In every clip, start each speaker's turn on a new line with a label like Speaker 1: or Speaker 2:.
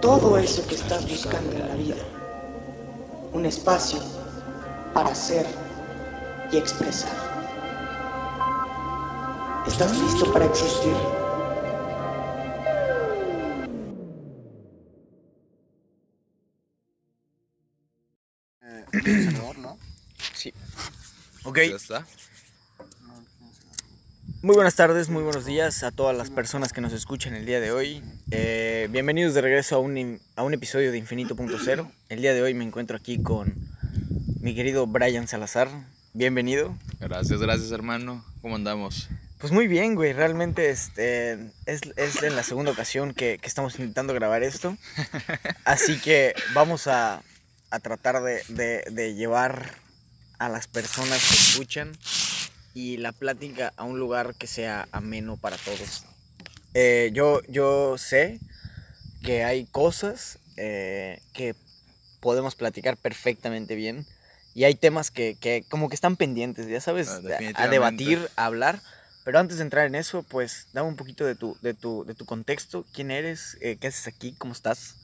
Speaker 1: todo eso que estás buscando en la vida. Un espacio para ser y expresar. ¿Estás listo para existir?
Speaker 2: Sí. Ok.
Speaker 3: Ya está.
Speaker 2: Muy buenas tardes, muy buenos días a todas las personas que nos escuchan el día de hoy. Eh, bienvenidos de regreso a un, a un episodio de Infinito.0. El día de hoy me encuentro aquí con mi querido Brian Salazar. Bienvenido.
Speaker 3: Gracias, gracias hermano. ¿Cómo andamos?
Speaker 2: Pues muy bien, güey. Realmente este, es, es en la segunda ocasión que, que estamos intentando grabar esto. Así que vamos a, a tratar de, de- de llevar a las personas que escuchan y la plática a un lugar que sea ameno para todos. Eh, yo, yo sé que hay cosas eh, que podemos platicar perfectamente bien y hay temas que, que como que están pendientes, ya sabes,
Speaker 3: Ah,
Speaker 2: a- a debatir, a hablar. Pero antes de entrar en eso, pues dame un poquito de tu, de tu, de tu contexto. ¿Quién eres? Eh, ¿Qué haces aquí? ¿Cómo estás?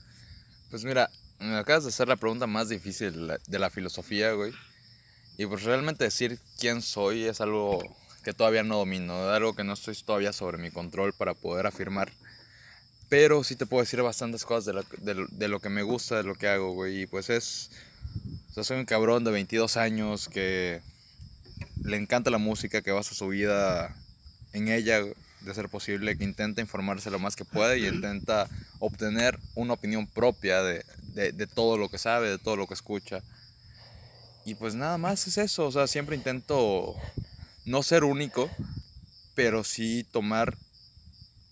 Speaker 3: Pues mira, me acabas de hacer la pregunta más difícil de la, de la filosofía, güey. Y pues realmente decir quién soy es algo que todavía no domino, algo que no estoy todavía sobre mi control para poder afirmar. Pero sí te puedo decir bastantes cosas de lo, de lo- de lo que me gusta, de lo que hago, güey. Y pues es... O sea, soy un cabrón de 22 años que le encanta la música, que basa su vida en ella, de ser posible, que intenta informarse lo más que puede y intenta obtener una opinión propia de, de- de todo lo que sabe, de todo lo que escucha. Y pues nada más es eso, o sea, siempre intento no ser único, pero sí tomar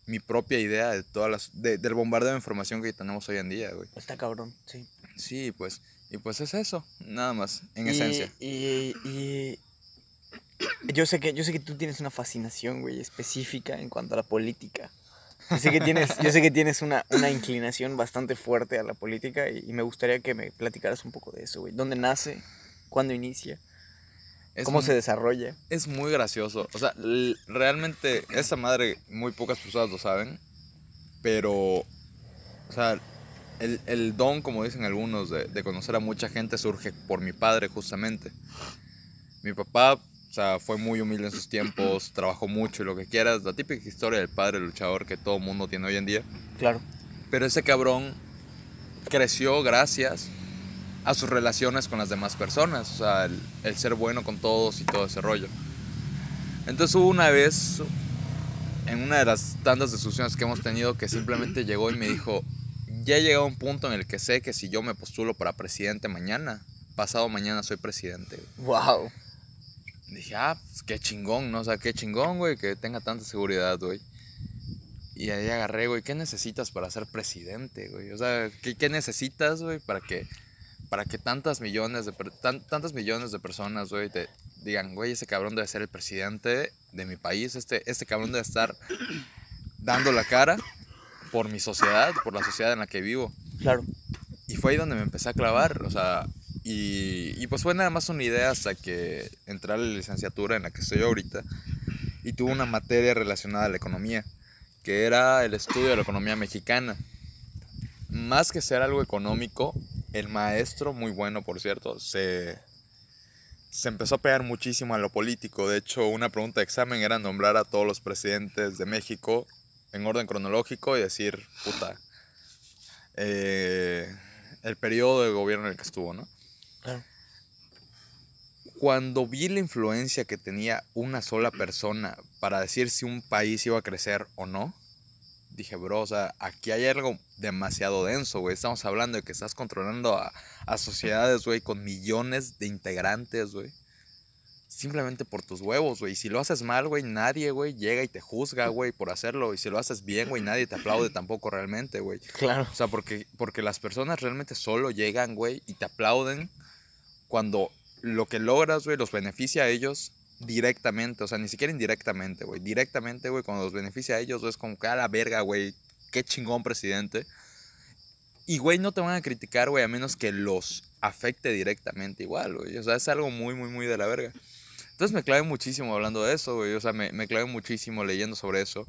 Speaker 3: mi propia idea de todas las, de- del bombardeo de información que tenemos hoy en día, güey.
Speaker 2: Está cabrón, sí.
Speaker 3: Sí, pues, y pues es eso, nada más, en
Speaker 2: Y-
Speaker 3: esencia.
Speaker 2: Y, y yo sé que yo sé que tú tienes una fascinación, güey, específica en cuanto a la política. Yo sé que tienes, yo sé que tienes una, una inclinación bastante fuerte a la política y, y me gustaría que me platicaras un poco de eso, güey. ¿Dónde nace? ¿Cuándo inicia?
Speaker 3: Es
Speaker 2: ¿Cómo
Speaker 3: mu-
Speaker 2: se desarrolla?
Speaker 3: Es muy gracioso. O sea, realmente esa madre muy pocas personas lo saben. Pero, o sea, el, el don, como dicen algunos, de, de conocer a mucha gente surge por mi padre justamente. Mi papá, o sea, fue muy humilde en sus tiempos, trabajó mucho y lo que quieras. La típica historia del padre luchador que todo mundo tiene hoy en día.
Speaker 2: Claro.
Speaker 3: Pero ese cabrón creció gracias a sus relaciones con las demás personas, o sea, el, el ser bueno con todos y todo ese rollo. Entonces hubo una vez, en una de las tantas discusiones que hemos tenido, que simplemente llegó y me dijo, ya he llegado a un punto en el que sé que si yo me postulo para presidente mañana, pasado mañana soy presidente.
Speaker 2: Wow.
Speaker 3: Dije, ah, pues qué chingón, ¿no? O sea, qué chingón, güey, que tenga tanta seguridad, güey. Y ahí agarré, güey, ¿qué necesitas para ser presidente, güey? O sea, ¿qué, qué necesitas, güey, para que, para que tantas millones de, tan- tantas millones de personas, güey, te digan, güey, ese cabrón debe ser el presidente de mi país, este, este cabrón debe estar dando la cara por mi sociedad, por la sociedad en la que vivo.
Speaker 2: Claro.
Speaker 3: Y fue ahí donde me empecé a clavar, o sea, y, y pues fue nada más una idea hasta que entré a la licenciatura en la que estoy ahorita y tuve una materia relacionada a la economía, que era el estudio de la economía mexicana. Más que ser algo económico, el maestro, muy bueno por cierto, se, se empezó a pegar muchísimo a lo político. De hecho, una pregunta de examen era nombrar a todos los presidentes de México en orden cronológico y decir, puta, eh, el periodo de gobierno en el que estuvo, ¿no?
Speaker 2: Claro.
Speaker 3: Cuando vi la influencia que tenía una sola persona para decir si un país iba a crecer o no, dije, bro, o sea, aquí hay algo demasiado denso, güey. Estamos hablando de que estás controlando a, a sociedades, güey, con millones de integrantes, güey. simplemente por tus huevos, güey. Y si lo haces mal, güey, nadie, güey, llega y te juzga, güey, por hacerlo. Y si lo haces bien, güey, nadie te aplaude tampoco realmente, güey.
Speaker 2: Claro.
Speaker 3: O sea, porque, porque las personas realmente solo llegan, güey, y te aplauden cuando lo que logras, güey, los beneficia a ellos directamente. O sea, ni siquiera indirectamente, güey. Directamente, güey, cuando los beneficia a ellos, es como que a la verga, güey. Qué chingón presidente. Y, güey, no te van a criticar, güey, a menos que los afecte directamente igual, güey. O sea, es algo muy, muy, muy de la verga. Entonces me clavé muchísimo hablando de eso, güey. O sea, me, me clavé muchísimo leyendo sobre eso.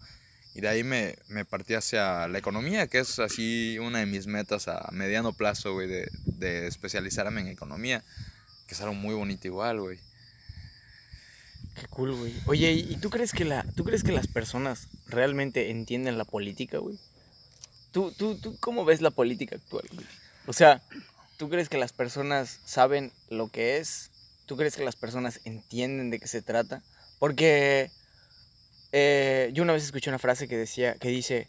Speaker 3: Y de ahí me, me partí hacia la economía, que es así una de mis metas a mediano plazo, güey, de, de especializarme en economía. Que es algo muy bonito igual, güey.
Speaker 2: Qué cool, güey. Oye, ¿y tú crees que la, tú crees que las personas realmente entienden la política, güey? ¿Tú, tú, tú cómo ves la política actual, güey? O sea, ¿tú crees que las personas saben lo que es? ¿Tú crees que las personas entienden de qué se trata? Porque eh, yo una vez escuché una frase que decía, que dice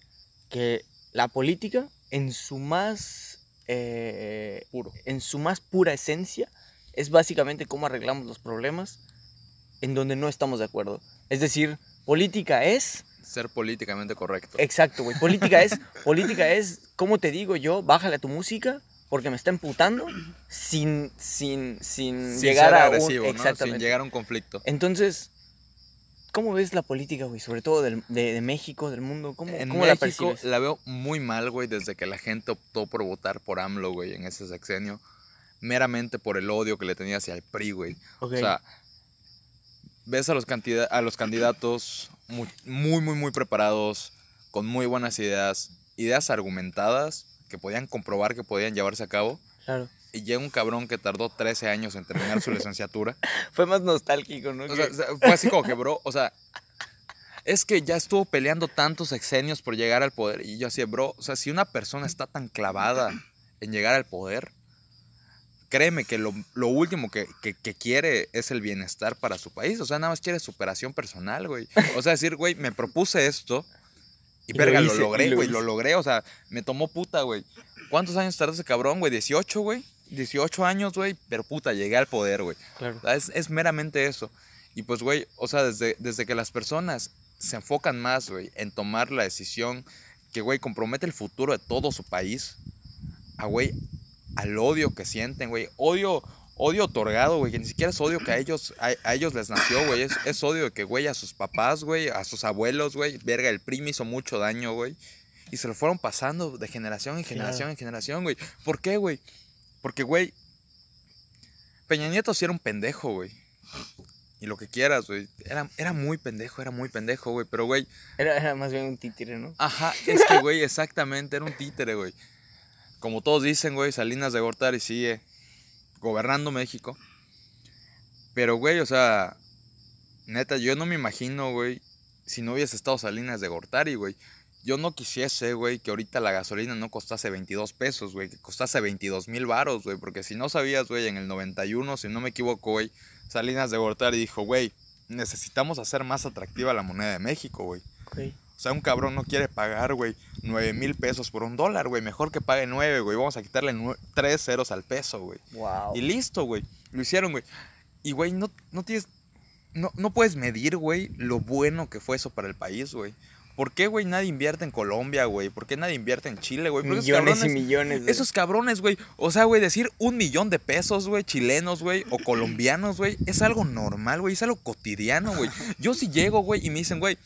Speaker 2: que la política en su más eh,
Speaker 3: Puro.
Speaker 2: en su más pura esencia es básicamente cómo arreglamos los problemas en donde no estamos de acuerdo. Es decir, política es
Speaker 3: Ser políticamente correcto.
Speaker 2: Exacto, güey. Política es, política es, ¿cómo te digo yo? Bájale a tu música porque me está emputando sin, sin, sin,
Speaker 3: Sin
Speaker 2: llegar
Speaker 3: ser
Speaker 2: a
Speaker 3: agresivo,
Speaker 2: un...
Speaker 3: ¿no?
Speaker 2: Exactamente.
Speaker 3: Sin llegar a un conflicto.
Speaker 2: Entonces, ¿cómo ves la política, güey? Sobre todo del- de, de México, del mundo. ¿Cómo,
Speaker 3: En
Speaker 2: cómo la
Speaker 3: México
Speaker 2: percibes?
Speaker 3: la veo muy mal, güey, desde que la gente optó por votar por AMLO, güey, en ese sexenio. Meramente por el odio que le tenía hacia el PRI, güey. O sea, ves a los, a los candidatos muy, muy, muy, muy preparados, con muy buenas ideas, ideas argumentadas que podían comprobar que podían llevarse a cabo.
Speaker 2: Claro.
Speaker 3: Y llega un cabrón que tardó 13 años en terminar su licenciatura.
Speaker 2: Fue más nostálgico, ¿no?
Speaker 3: O sea, fue así como que, bro, o sea, es que ya estuvo peleando tantos sexenios por llegar al poder. Y yo así, bro, o sea, si una persona está tan clavada en llegar al poder, créeme que lo, lo último que, que- que quiere es el bienestar para su país. O sea, nada más quiere superación personal, güey. O sea, decir, güey, me propuse esto y,
Speaker 2: Y lo
Speaker 3: verga, lo,
Speaker 2: hice, y
Speaker 3: logré,
Speaker 2: lo
Speaker 3: güey, lo
Speaker 2: hice.
Speaker 3: logré. O sea, me tomó puta, güey. ¿Cuántos años tardó ese cabrón, güey? 18, güey. 18 años, güey. Pero puta, llegué al poder, güey.
Speaker 2: Claro.
Speaker 3: O sea, Es, es meramente eso. Y pues, güey, o sea, desde, desde que las personas se enfocan más, güey, en tomar la decisión que, güey, compromete el futuro de todo su país, a, güey, al odio que sienten, güey. Odio, odio otorgado, güey, que ni siquiera es odio que a ellos, a, a ellos les nació, güey. Es, es odio de que, güey, a sus papás, güey, a sus abuelos, güey. Verga, el primo hizo mucho daño, güey. Y se lo fueron pasando de generación en generación en generación, güey. ¿Por qué, güey? Porque, güey, Peña Nieto sí era un pendejo, güey. Y lo que quieras, güey. Era, era muy pendejo, era muy pendejo, güey. Pero, güey,
Speaker 2: Era, era más bien un títere, ¿no?
Speaker 3: ajá, es que, güey, exactamente, era un títere, güey. Como todos dicen, güey, Salinas de Gortari sigue gobernando México. Pero, güey, o sea, neta, yo no me imagino, güey, si no hubiese estado Salinas de Gortari, güey. Yo no quisiese, güey, que ahorita la gasolina no costase 22 pesos, güey, que costase 22 mil varos, güey. Porque si no sabías, güey, en el 91, si no me equivoco, güey, Salinas de Gortari dijo, güey, necesitamos hacer más atractiva la moneda de México, güey. O sea, un cabrón no quiere pagar, güey, 9 mil pesos por un dólar, güey. Mejor que pague 9, güey. Vamos a quitarle 3 ceros al peso, güey.
Speaker 2: Wow.
Speaker 3: Y listo, güey. Lo hicieron, güey. Y, güey, no, no tienes. No, no puedes medir, güey, lo bueno que fue eso para el país, güey. ¿Por qué, güey, nadie invierte en Colombia, güey? ¿Por qué nadie invierte en Chile, güey?
Speaker 2: Millones y
Speaker 3: cabrones-
Speaker 2: millones. de-
Speaker 3: Esos cabrones, güey. O sea, güey, decir un millón de pesos, güey, chilenos, güey, o colombianos, güey, es algo normal, güey, es algo cotidiano, güey. Yo si llego, güey, y me dicen, güey,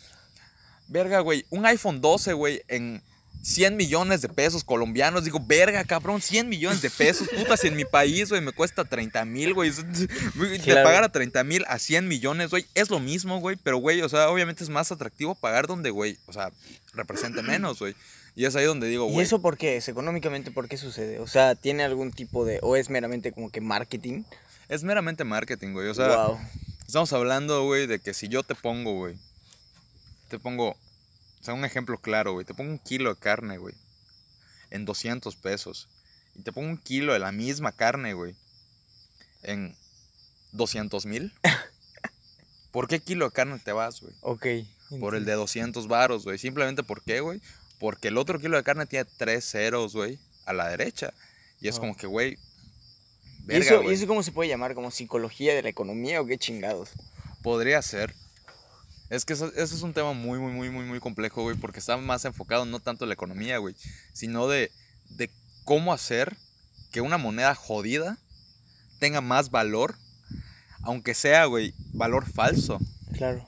Speaker 3: verga, güey, un iPhone 12, güey, en 100 millones de pesos colombianos. Digo, verga, cabrón, 100 millones de pesos. Puta, si en mi país, güey, me cuesta 30 mil, güey. De
Speaker 2: Claro.
Speaker 3: pagar a 30 mil a 100 millones, güey, es lo mismo, güey. Pero, güey, o sea, obviamente es más atractivo pagar donde, güey, o sea, represente menos, güey. Y es ahí donde digo,
Speaker 2: ¿Y
Speaker 3: güey.
Speaker 2: eso por qué es? Económicamente, ¿por qué sucede? O sea, ¿tiene algún tipo de... o es meramente como que marketing?
Speaker 3: Es meramente marketing, güey. O sea,
Speaker 2: wow.
Speaker 3: estamos hablando, güey, de que si yo te pongo, güey, te pongo, o sea, un ejemplo claro, güey, te pongo un kilo de carne, güey, en 200 pesos. Y te pongo un kilo de la misma carne, güey, en 200 mil. ¿Por qué kilo de carne te vas, güey?
Speaker 2: Ok.
Speaker 3: Por el de 200 varos, güey. Simplemente, ¿por qué, güey? Porque el otro kilo de carne tiene tres ceros, güey, a la derecha. Y es
Speaker 2: Oh.
Speaker 3: como que, güey,
Speaker 2: ¿Y eso, ¿Y eso cómo se puede llamar? ¿Como psicología de la economía o qué chingados?
Speaker 3: Podría ser. Es que eso, eso es un tema muy, muy, muy, muy, muy complejo, güey, porque está más enfocado no tanto en la economía, güey, sino de, de cómo hacer que una moneda jodida tenga más valor, aunque sea, güey, valor falso
Speaker 2: Claro.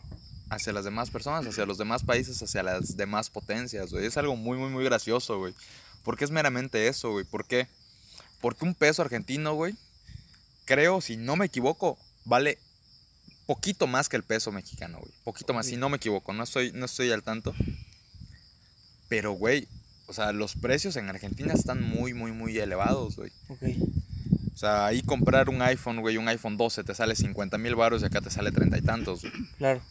Speaker 3: hacia las demás personas, hacia los demás países, hacia las demás potencias, güey. Es algo muy, muy, muy gracioso, güey. Porque es meramente eso, güey. ¿Por qué? Porque un peso argentino, güey, creo, si no me equivoco, vale poquito más que el peso mexicano, güey. Poquito más, si no me equivoco. No estoy, no estoy al tanto. Pero, güey, o sea, los precios en Argentina están muy, muy, muy elevados, güey.
Speaker 2: Ok.
Speaker 3: O sea, ahí comprar un iPhone, güey, un iPhone 12 te sale 50 mil baros y acá te sale treinta y tantos, güey
Speaker 2: Claro.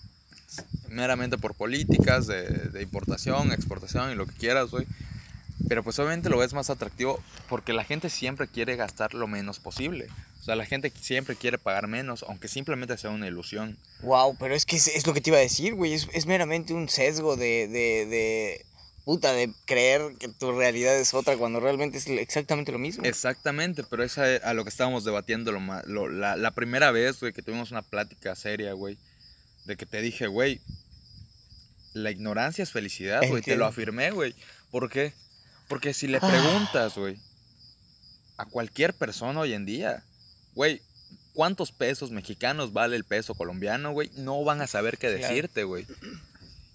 Speaker 3: meramente por políticas de, de importación, exportación y lo que quieras, güey. Pero pues obviamente lo ves más atractivo porque la gente siempre quiere gastar lo menos posible. O sea, la gente siempre quiere pagar menos, aunque simplemente sea una ilusión.
Speaker 2: Wow, pero es que es, es lo que te iba a decir, güey. Es, es meramente un sesgo de, de, de. Puta, de creer que tu realidad es otra cuando realmente es exactamente lo mismo.
Speaker 3: Exactamente, pero es a, a lo que estábamos debatiendo lo lo- la, la primera vez, güey, que tuvimos una plática seria, güey. De que te dije, güey, la ignorancia es felicidad, güey. Te lo afirmé, güey. ¿Por qué? Porque si le
Speaker 2: Ah.
Speaker 3: preguntas, güey, a cualquier persona hoy en día, güey, ¿cuántos pesos mexicanos vale el peso colombiano, güey? No van a saber qué decirte, güey.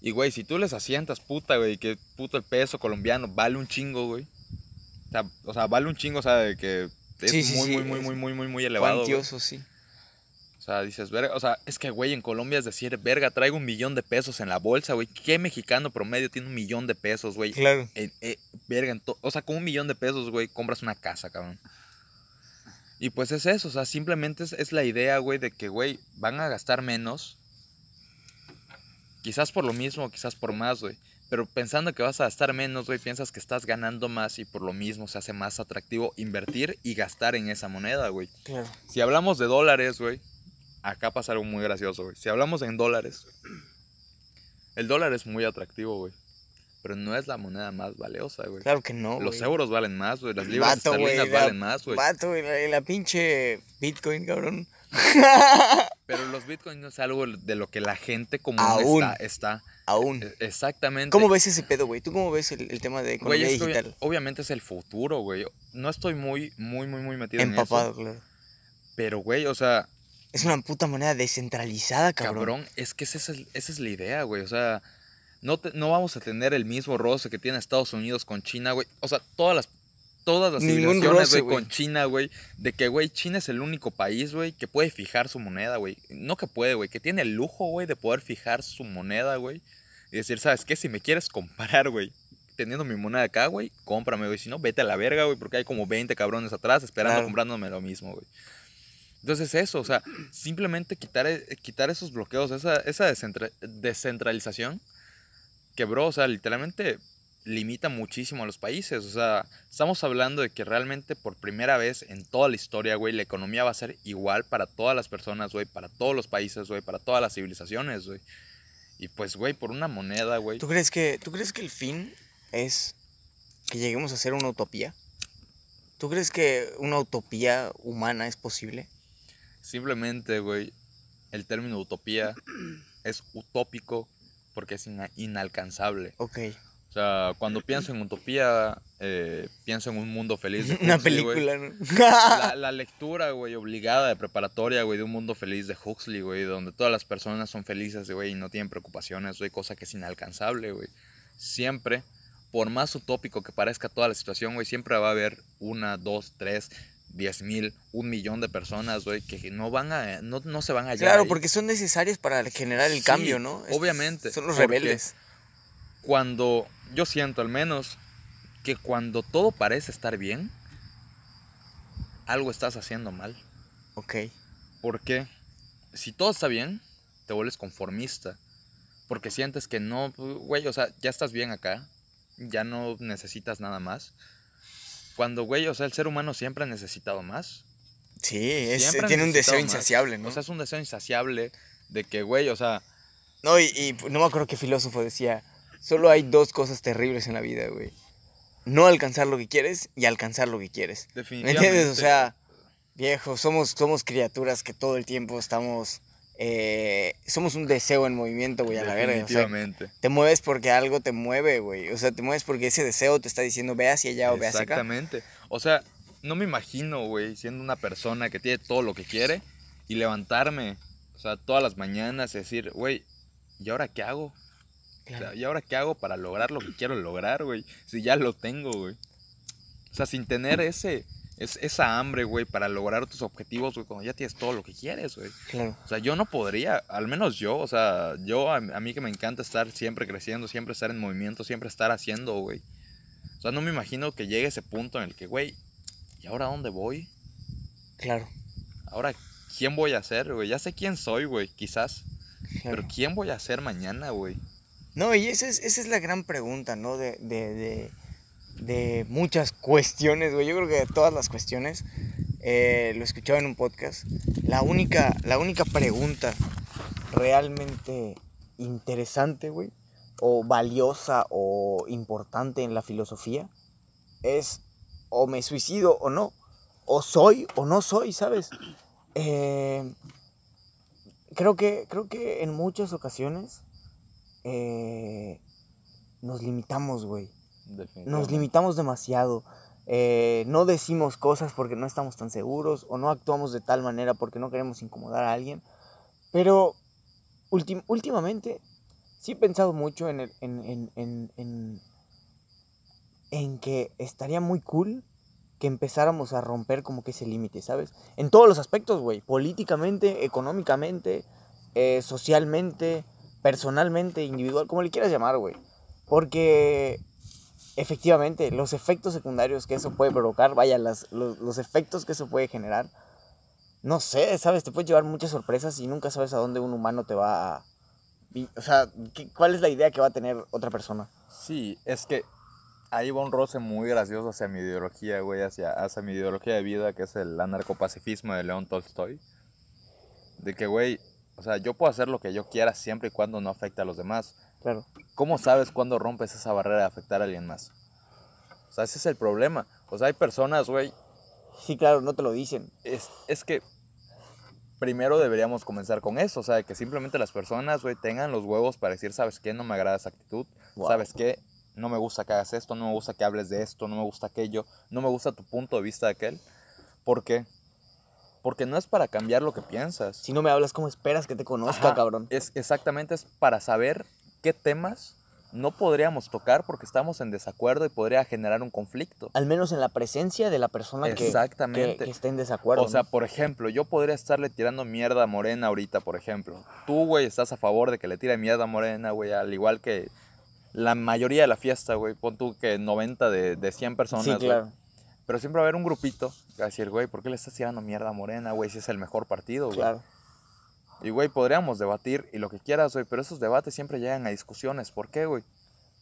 Speaker 3: Y, güey, si tú les asientas, puta, güey, que puto el peso colombiano vale un chingo, güey. O sea, o sea, vale un chingo, o sea, de que es
Speaker 2: Sí, sí,
Speaker 3: muy,
Speaker 2: sí,
Speaker 3: muy, muy, muy, muy, muy, muy elevado.
Speaker 2: Cuantioso, sí.
Speaker 3: O sea, dices, verga, o sea, es que, güey, en Colombia es decir, verga, traigo un millón de pesos en la bolsa, güey. ¿Qué mexicano promedio tiene un millón de pesos, güey?
Speaker 2: Claro.
Speaker 3: Eh, verga, en o sea, con un millón de pesos, güey, compras una casa, cabrón. Y pues es eso, o sea, simplemente es, es la idea, güey, de que, güey, van a gastar menos. Quizás por lo mismo, quizás por más, güey. Pero pensando que vas a gastar menos, güey, piensas que estás ganando más y por lo mismo se hace más atractivo invertir y gastar en esa moneda, güey.
Speaker 2: Claro.
Speaker 3: Si hablamos de dólares, güey, acá pasa algo muy gracioso, güey. Si hablamos en dólares, el dólar es muy atractivo, güey. Pero no es la moneda más valiosa, güey.
Speaker 2: Claro que no.
Speaker 3: Los
Speaker 2: güey.
Speaker 3: euros valen más, güey. Las libras
Speaker 2: Vato, güey,
Speaker 3: esterlinas
Speaker 2: la-
Speaker 3: valen más, güey.
Speaker 2: Vato, güey, la, la pinche Bitcoin, cabrón.
Speaker 3: Pero los bitcoins no es algo de lo que la gente común
Speaker 2: Aún.
Speaker 3: está, está.
Speaker 2: Aún.
Speaker 3: E- Exactamente.
Speaker 2: ¿Cómo ves ese pedo, güey? ¿Tú cómo ves el, el tema de
Speaker 3: Güey,
Speaker 2: economía
Speaker 3: obvia-
Speaker 2: digital?
Speaker 3: obviamente es el futuro, güey. No estoy muy, muy, muy, muy metido
Speaker 2: Empapado,
Speaker 3: en eso.
Speaker 2: claro.
Speaker 3: Pero, güey, o sea,
Speaker 2: Es una puta manera descentralizada, cabrón.
Speaker 3: Cabrón, es que esa es, esa es la idea, güey. O sea, no, te- no vamos a tener el mismo roce que tiene Estados Unidos con China, güey. O sea, todas las, todas las
Speaker 2: Ningún
Speaker 3: civilizaciones, güey, con China, güey. De que, güey, China es el único país, güey, que puede fijar su moneda, güey. No que puede, güey, que tiene el lujo, güey, de poder fijar su moneda, güey. Y decir, ¿sabes qué? Si me quieres comprar, güey, teniendo mi moneda acá, güey, cómprame, güey. Si no, vete a la verga, güey, porque hay como 20 cabrones atrás esperando
Speaker 2: Claro.
Speaker 3: comprándome lo mismo, güey. Entonces eso, o sea, simplemente quitar, e- quitar esos bloqueos, esa, esa descentra- descentralización, que bro, o sea, literalmente limita muchísimo a los países. O sea, estamos hablando de que realmente por primera vez en toda la historia, güey, la economía va a ser igual para todas las personas, güey, para todos los países, güey, para todas las civilizaciones, güey. Y pues, güey, por una moneda, güey.
Speaker 2: ¿Tú crees, que, ¿Tú crees que el fin es que lleguemos a ser una utopía? ¿Tú crees que una utopía humana es posible?
Speaker 3: Simplemente, güey, el término utopía es utópico porque es ina- inalcanzable.
Speaker 2: Ok.
Speaker 3: O sea, cuando pienso en utopía, eh, pienso en un mundo feliz.
Speaker 2: Una
Speaker 3: Huxley,
Speaker 2: película, ¿no?
Speaker 3: La, la lectura, güey, obligada de preparatoria, güey, de un mundo feliz de Huxley, güey, donde todas las personas son felices, güey, y no tienen preocupaciones, güey, cosa que es inalcanzable, güey. Siempre, por más utópico que parezca toda la situación, güey, siempre va a haber una, dos, tres, diez mil, un millón de personas, güey, que no van a, no, no se van a
Speaker 2: Claro,
Speaker 3: ahí.
Speaker 2: porque son necesarias para generar el
Speaker 3: Sí,
Speaker 2: cambio, ¿no?
Speaker 3: Obviamente,
Speaker 2: Son los rebeldes.
Speaker 3: cuando yo siento al menos que cuando todo parece estar bien, algo estás haciendo mal.
Speaker 2: Ok.
Speaker 3: Porque si todo está bien, te vuelves conformista. Porque sientes que no, güey, o sea, ya estás bien acá, ya no necesitas nada más. Cuando, güey, o sea, el ser humano siempre ha necesitado más.
Speaker 2: Sí, es- tiene un deseo
Speaker 3: más.
Speaker 2: insaciable, ¿no?
Speaker 3: O sea, es un deseo insaciable de que, güey, o sea,
Speaker 2: no, y, y no me acuerdo qué filósofo decía, solo hay dos cosas terribles en la vida, güey. No alcanzar lo que quieres y alcanzar lo que quieres. ¿Me
Speaker 3: definitivamente.
Speaker 2: entiendes? O sea, Viejo, somos, somos criaturas que todo el tiempo estamos... eh, somos un deseo en movimiento, güey, a la verga. o sea, te mueves porque algo te mueve, güey. O sea, te mueves porque ese deseo te está diciendo ve hacia allá o ve hacia acá.
Speaker 3: Exactamente. O sea, no me imagino, güey, siendo una persona que tiene todo lo que quiere y levantarme, o sea, todas las mañanas y decir, güey, ¿y ahora qué hago? O sea,
Speaker 2: Claro.
Speaker 3: ¿y ahora qué hago para lograr lo que quiero lograr, güey? Si ya lo tengo, güey. O sea, sin tener ese, es, esa hambre, güey, para lograr tus objetivos, güey, cuando ya tienes todo lo que quieres, güey.
Speaker 2: Claro.
Speaker 3: O sea, yo no podría, al menos yo, o sea, yo, a, a mí que me encanta estar siempre creciendo, siempre estar en movimiento, siempre estar haciendo, güey. O sea, no me imagino que llegue ese punto en el que, güey, ¿y ahora dónde voy?
Speaker 2: Claro.
Speaker 3: Ahora, ¿quién voy a ser, güey? Ya sé quién soy, güey, quizás.
Speaker 2: claro.
Speaker 3: Pero ¿quién voy a ser mañana, güey?
Speaker 2: No, y esa es, esa es la gran pregunta, ¿no? De, de, de, de muchas cuestiones, güey. Yo creo que de todas las cuestiones, eh, lo escuchaba en un podcast. La única, la única pregunta realmente interesante, güey, o valiosa o importante en la filosofía es o me suicido o no, o soy o no soy, ¿sabes? Eh, creo, que, creo que en muchas ocasiones eh, nos limitamos, güey. Nos limitamos demasiado. Eh, no decimos cosas porque no estamos tan seguros o no actuamos de tal manera porque no queremos incomodar a alguien. Pero ultim- últimamente sí he pensado mucho en, el- en, en, en, en, en que estaría muy cool que empezáramos a romper como que ese límite, ¿sabes? En todos los aspectos, güey. Políticamente, económicamente, eh, socialmente, personalmente, individual, como le quieras llamar, güey. Porque efectivamente los efectos secundarios que eso puede provocar, vaya, las, los, los efectos que eso puede generar, no sé, ¿sabes? Te puede llevar muchas sorpresas y nunca sabes a dónde un humano te va a... O sea, ¿qué- ¿cuál es la idea que va a tener otra persona?
Speaker 3: Sí, es que ahí va un roce muy gracioso hacia mi ideología, güey, hacia, hacia mi ideología de vida, que es el anarcopacifismo de León Tolstoy. De que, güey, o sea, yo puedo hacer lo que yo quiera siempre y cuando no afecte a los demás.
Speaker 2: Claro.
Speaker 3: ¿Cómo sabes cuándo rompes esa barrera de afectar a alguien más? O sea, ese es el problema. O sea, hay personas, güey,
Speaker 2: Sí, claro, no te lo dicen.
Speaker 3: es, es que primero deberíamos comenzar con eso, o sea, que simplemente las personas, güey, tengan los huevos para decir, ¿sabes qué? No me agrada esa actitud,
Speaker 2: Wow.
Speaker 3: ¿sabes qué? No me gusta que hagas esto, no me gusta que hables de esto, no me gusta aquello, no me gusta tu punto de vista de aquel. ¿Por qué? Porque no es para cambiar lo que piensas.
Speaker 2: Si no me hablas, ¿cómo esperas que te conozca,
Speaker 3: Ajá,
Speaker 2: cabrón?
Speaker 3: Es exactamente es para saber qué temas no podríamos tocar porque estamos en desacuerdo y podría generar un conflicto.
Speaker 2: Al menos en la presencia de la persona que, que, que esté en desacuerdo.
Speaker 3: O sea,
Speaker 2: ¿no?
Speaker 3: por ejemplo, yo podría estarle tirando mierda a Morena ahorita, por ejemplo. Tú, güey, estás a favor de que le tire mierda a Morena, güey, al igual que la mayoría de la fiesta, güey. Pon tú que 90 de, de 100 personas,
Speaker 2: sí,
Speaker 3: güey.
Speaker 2: claro.
Speaker 3: Pero siempre va a haber un grupito que va a decir, güey, ¿por qué le estás tirando mierda a Morena, güey, si es el mejor partido, güey?
Speaker 2: Claro.
Speaker 3: Y, güey, podríamos debatir y lo que quieras, güey, pero esos debates siempre llegan a discusiones. ¿Por qué, güey?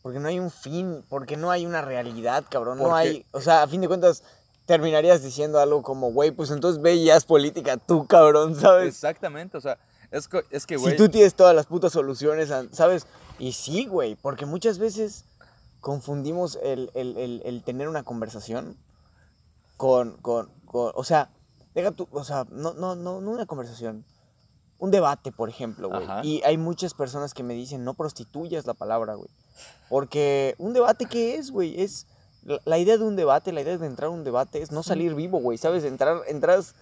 Speaker 2: Porque no hay un fin, porque no hay una realidad, cabrón. No
Speaker 3: Porque-
Speaker 2: hay, o sea, a fin de cuentas, terminarías diciendo algo como, güey, pues entonces ve y haz política tú, cabrón, ¿sabes?
Speaker 3: Exactamente, o sea, es que, es que, güey...
Speaker 2: Si tú tienes todas las putas soluciones, ¿sabes? Y sí, güey, porque muchas veces confundimos el, el- el- el tener una conversación con, con, con- o sea, deja tú, o sea, no, no, no, no una conversación, un debate, por ejemplo, güey.
Speaker 3: Ajá.
Speaker 2: Y hay muchas personas que me dicen, no prostituyas la palabra, güey. Porque un debate, ¿qué es, güey? Es la, la idea de un debate, la idea de entrar a un debate es no salir vivo, güey, ¿sabes? Entrar, entras,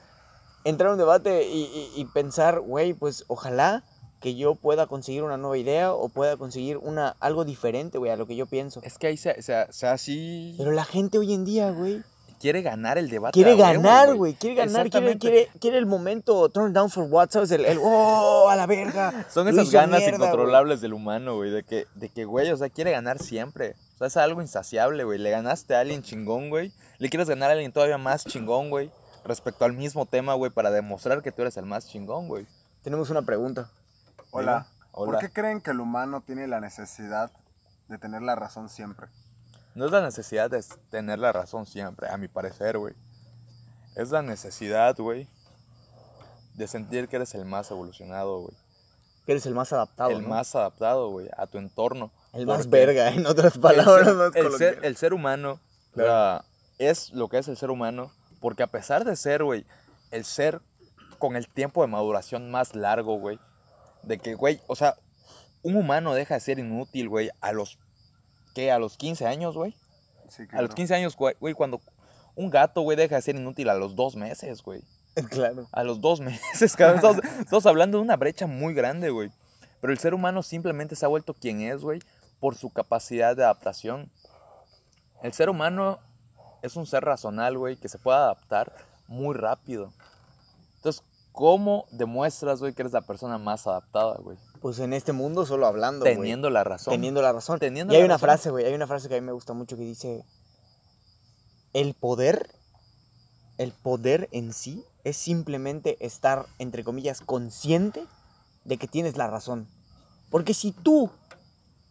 Speaker 2: entrar a un debate y, y- y pensar, güey, pues ojalá que yo pueda conseguir una nueva idea o pueda conseguir una, algo diferente, güey, a lo que yo pienso.
Speaker 3: Es que ahí se, se, se así...
Speaker 2: Pero la gente hoy en día, güey,
Speaker 3: Quiere ganar el debate.
Speaker 2: quiere ganar, güey, quiere ganar, quiere, quiere, quiere el momento turn down for what, ¿sabes? El, el oh, a la verga.
Speaker 3: Son esas ganas
Speaker 2: mierda,
Speaker 3: incontrolables del humano, güey, de que, de que, güey, o sea, quiere ganar siempre. O sea, es algo insaciable, güey. Le ganaste a alguien chingón, güey. Le quieres ganar a alguien todavía más chingón, güey. Respecto al mismo tema, güey, para demostrar que tú eres el más chingón, güey.
Speaker 2: güey. Tenemos una pregunta.
Speaker 4: Hola.
Speaker 3: Hola.
Speaker 4: ¿Por qué creen que el humano tiene la necesidad de tener la razón siempre?
Speaker 3: No es la necesidad de tener la razón siempre, a mi parecer, güey. Es la necesidad, güey, de sentir que eres el más evolucionado, güey.
Speaker 2: Que eres el más adaptado,
Speaker 3: el
Speaker 2: ¿no?
Speaker 3: más adaptado, güey, a tu entorno.
Speaker 2: El más verga, en otras palabras
Speaker 3: el
Speaker 2: más
Speaker 3: ser, el, ser,
Speaker 2: coloquiales.
Speaker 3: el ser humano
Speaker 2: Claro.
Speaker 3: es lo que es el ser humano, porque a pesar de ser, güey, el ser con el tiempo de maduración más largo, güey. De que, güey, o sea, un humano deja de ser inútil, güey, a los, ¿qué? A los 15 años, güey.
Speaker 4: Sí,
Speaker 3: A los 15 años, güey, güey, cuando un gato, güey, deja de ser inútil a los dos meses, güey.
Speaker 2: Claro.
Speaker 3: A los dos meses, cabrón. Estamos, estamos hablando de una brecha muy grande, güey. Pero el ser humano simplemente se ha vuelto quien es, güey, por su capacidad de adaptación. El ser humano es un ser razonal, güey, que se puede adaptar muy rápido. Entonces, ¿cómo demuestras, güey, que eres la persona más adaptada, güey?
Speaker 2: Pues en este mundo solo hablando.
Speaker 3: Teniendo la razón.
Speaker 2: Teniendo la razón.
Speaker 3: Teniendo
Speaker 2: y hay una
Speaker 3: razón.
Speaker 2: frase, güey, hay una frase que a mí me gusta mucho que dice, el poder, el poder en sí es simplemente estar, entre comillas, consciente de que tienes la razón. Porque si tú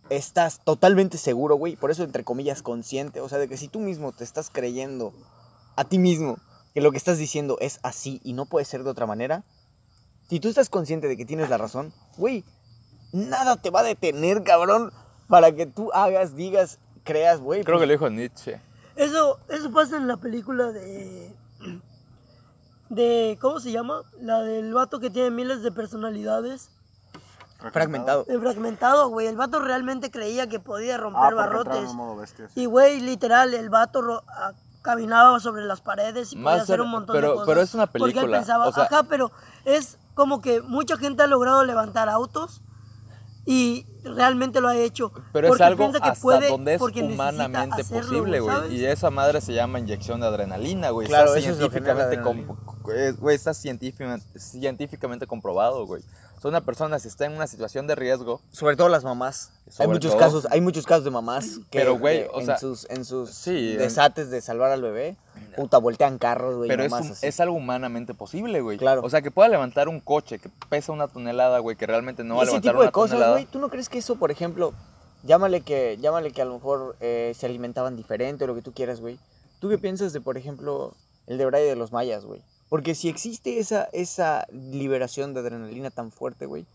Speaker 2: estás totalmente seguro, güey, por eso entre comillas consciente, o sea, de que si tú mismo te estás creyendo a ti mismo que lo que estás diciendo es así y no puede ser de otra manera, si tú estás consciente de que tienes la razón, güey, nada te va a detener, cabrón, para que tú hagas, digas, creas, güey.
Speaker 3: Creo que
Speaker 2: pues,
Speaker 3: lo dijo Nietzsche.
Speaker 5: Eso, eso pasa en la película de. de. ¿Cómo se llama? La del vato que tiene miles de personalidades.
Speaker 2: fragmentado.
Speaker 5: El fragmentado, güey. El vato realmente creía que podía
Speaker 4: Ah,
Speaker 5: romper
Speaker 4: entraron
Speaker 5: barrotes.
Speaker 4: modo.
Speaker 5: Y, güey, literal, el vato ro- a- caminaba sobre las paredes y
Speaker 3: Más
Speaker 5: podía hacer un montón
Speaker 3: pero-
Speaker 5: de cosas.
Speaker 3: pero es una
Speaker 5: Porque él
Speaker 3: película,
Speaker 5: pensaba,
Speaker 3: o sea-
Speaker 5: ajá, pero es como que mucha gente ha logrado levantar autos y realmente lo ha hecho.
Speaker 3: Pero es algo
Speaker 5: que
Speaker 3: hasta
Speaker 5: puede
Speaker 3: donde es humanamente
Speaker 5: hacerlo,
Speaker 3: posible, güey. Y esa madre se llama inyección de adrenalina, güey.
Speaker 2: Claro,
Speaker 3: está
Speaker 2: eso es lo que genera
Speaker 3: científicamente, es- güey, está científicamente comprobado, güey. Sea, una persona si está en una situación de riesgo,
Speaker 2: Sobre todo las mamás. hay muchos
Speaker 3: todo.
Speaker 2: casos, hay muchos casos de mamás que
Speaker 3: Pero, güey,
Speaker 2: que
Speaker 3: o
Speaker 2: en
Speaker 3: sea,
Speaker 2: sus, en sus
Speaker 3: sí,
Speaker 2: desates de salvar al bebé, puta, voltean carros, güey,
Speaker 3: pero es,
Speaker 2: mamás
Speaker 3: un-
Speaker 2: así.
Speaker 3: es algo humanamente posible, güey.
Speaker 2: Claro.
Speaker 3: O sea, que pueda levantar un coche que pesa una tonelada, güey, que realmente no va a
Speaker 2: ese
Speaker 3: levantar
Speaker 2: tipo de
Speaker 3: una
Speaker 2: cosas,
Speaker 3: tonelada.
Speaker 2: güey, ¿tú no crees que eso, por ejemplo, llámale que, llámale que a lo mejor eh, se alimentaban diferente o lo que tú quieras, güey? ¿Tú qué piensas de, por ejemplo, el de Braille de los mayas, güey? Porque si existe esa, esa liberación de adrenalina tan fuerte, güey,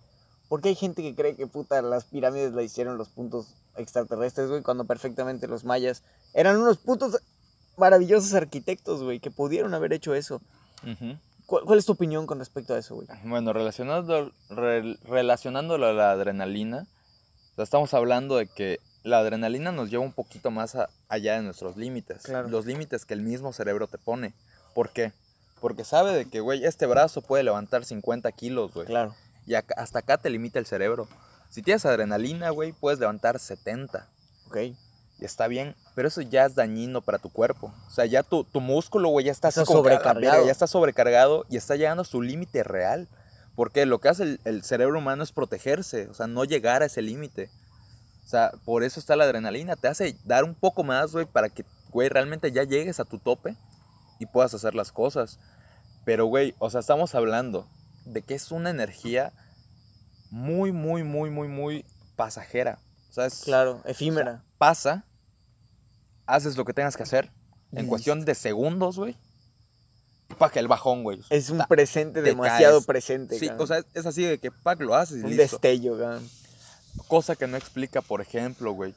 Speaker 2: ¿por qué hay gente que cree que, puta, las pirámides la hicieron los puntos extraterrestres, güey, cuando perfectamente los mayas eran unos putos maravillosos arquitectos, güey, que pudieron haber hecho eso? ¿Cuál, cuál es tu opinión con respecto a eso, güey?
Speaker 3: Bueno, re- relacionándolo a la adrenalina, estamos hablando de que la adrenalina nos lleva un poquito más a- allá de nuestros límites.
Speaker 2: Claro.
Speaker 3: Los límites que el mismo cerebro te pone. ¿Por qué? Porque sabe de que, güey, este brazo puede levantar 50 kilos, güey.
Speaker 2: Claro.
Speaker 3: Y acá- hasta acá te limita el cerebro. Si tienes adrenalina, güey, puedes levantar 70.
Speaker 2: Ok.
Speaker 3: Y está bien, pero eso ya es dañino para tu cuerpo. O sea, ya tu, tu músculo, güey, ya está, así
Speaker 2: Está
Speaker 3: como que a la
Speaker 2: sobrecargado.
Speaker 3: verga, ya está sobrecargado y está llegando a su límite real. Porque lo que hace el, el cerebro humano es protegerse, o sea, no llegar a ese límite. O sea, por eso está la adrenalina. Te hace dar un poco más, güey, para que, güey, realmente ya llegues a tu tope y puedas hacer las cosas. Pero, güey, o sea, estamos hablando de que es una energía muy, muy, muy, muy, muy pasajera. O sea, es,
Speaker 2: Claro, efímera.
Speaker 3: pasa, haces lo que tengas que hacer en
Speaker 2: Listo.
Speaker 3: cuestión de segundos, güey. Pa' que el bajón, güey.
Speaker 2: Es un
Speaker 3: Ta-
Speaker 2: presente
Speaker 3: te
Speaker 2: demasiado
Speaker 3: caes.
Speaker 2: presente.
Speaker 3: Sí, o sea, es así de que pa' que lo haces y
Speaker 2: un
Speaker 3: listo.
Speaker 2: destello, cabrón.
Speaker 3: Cosa que no explica, por ejemplo, güey,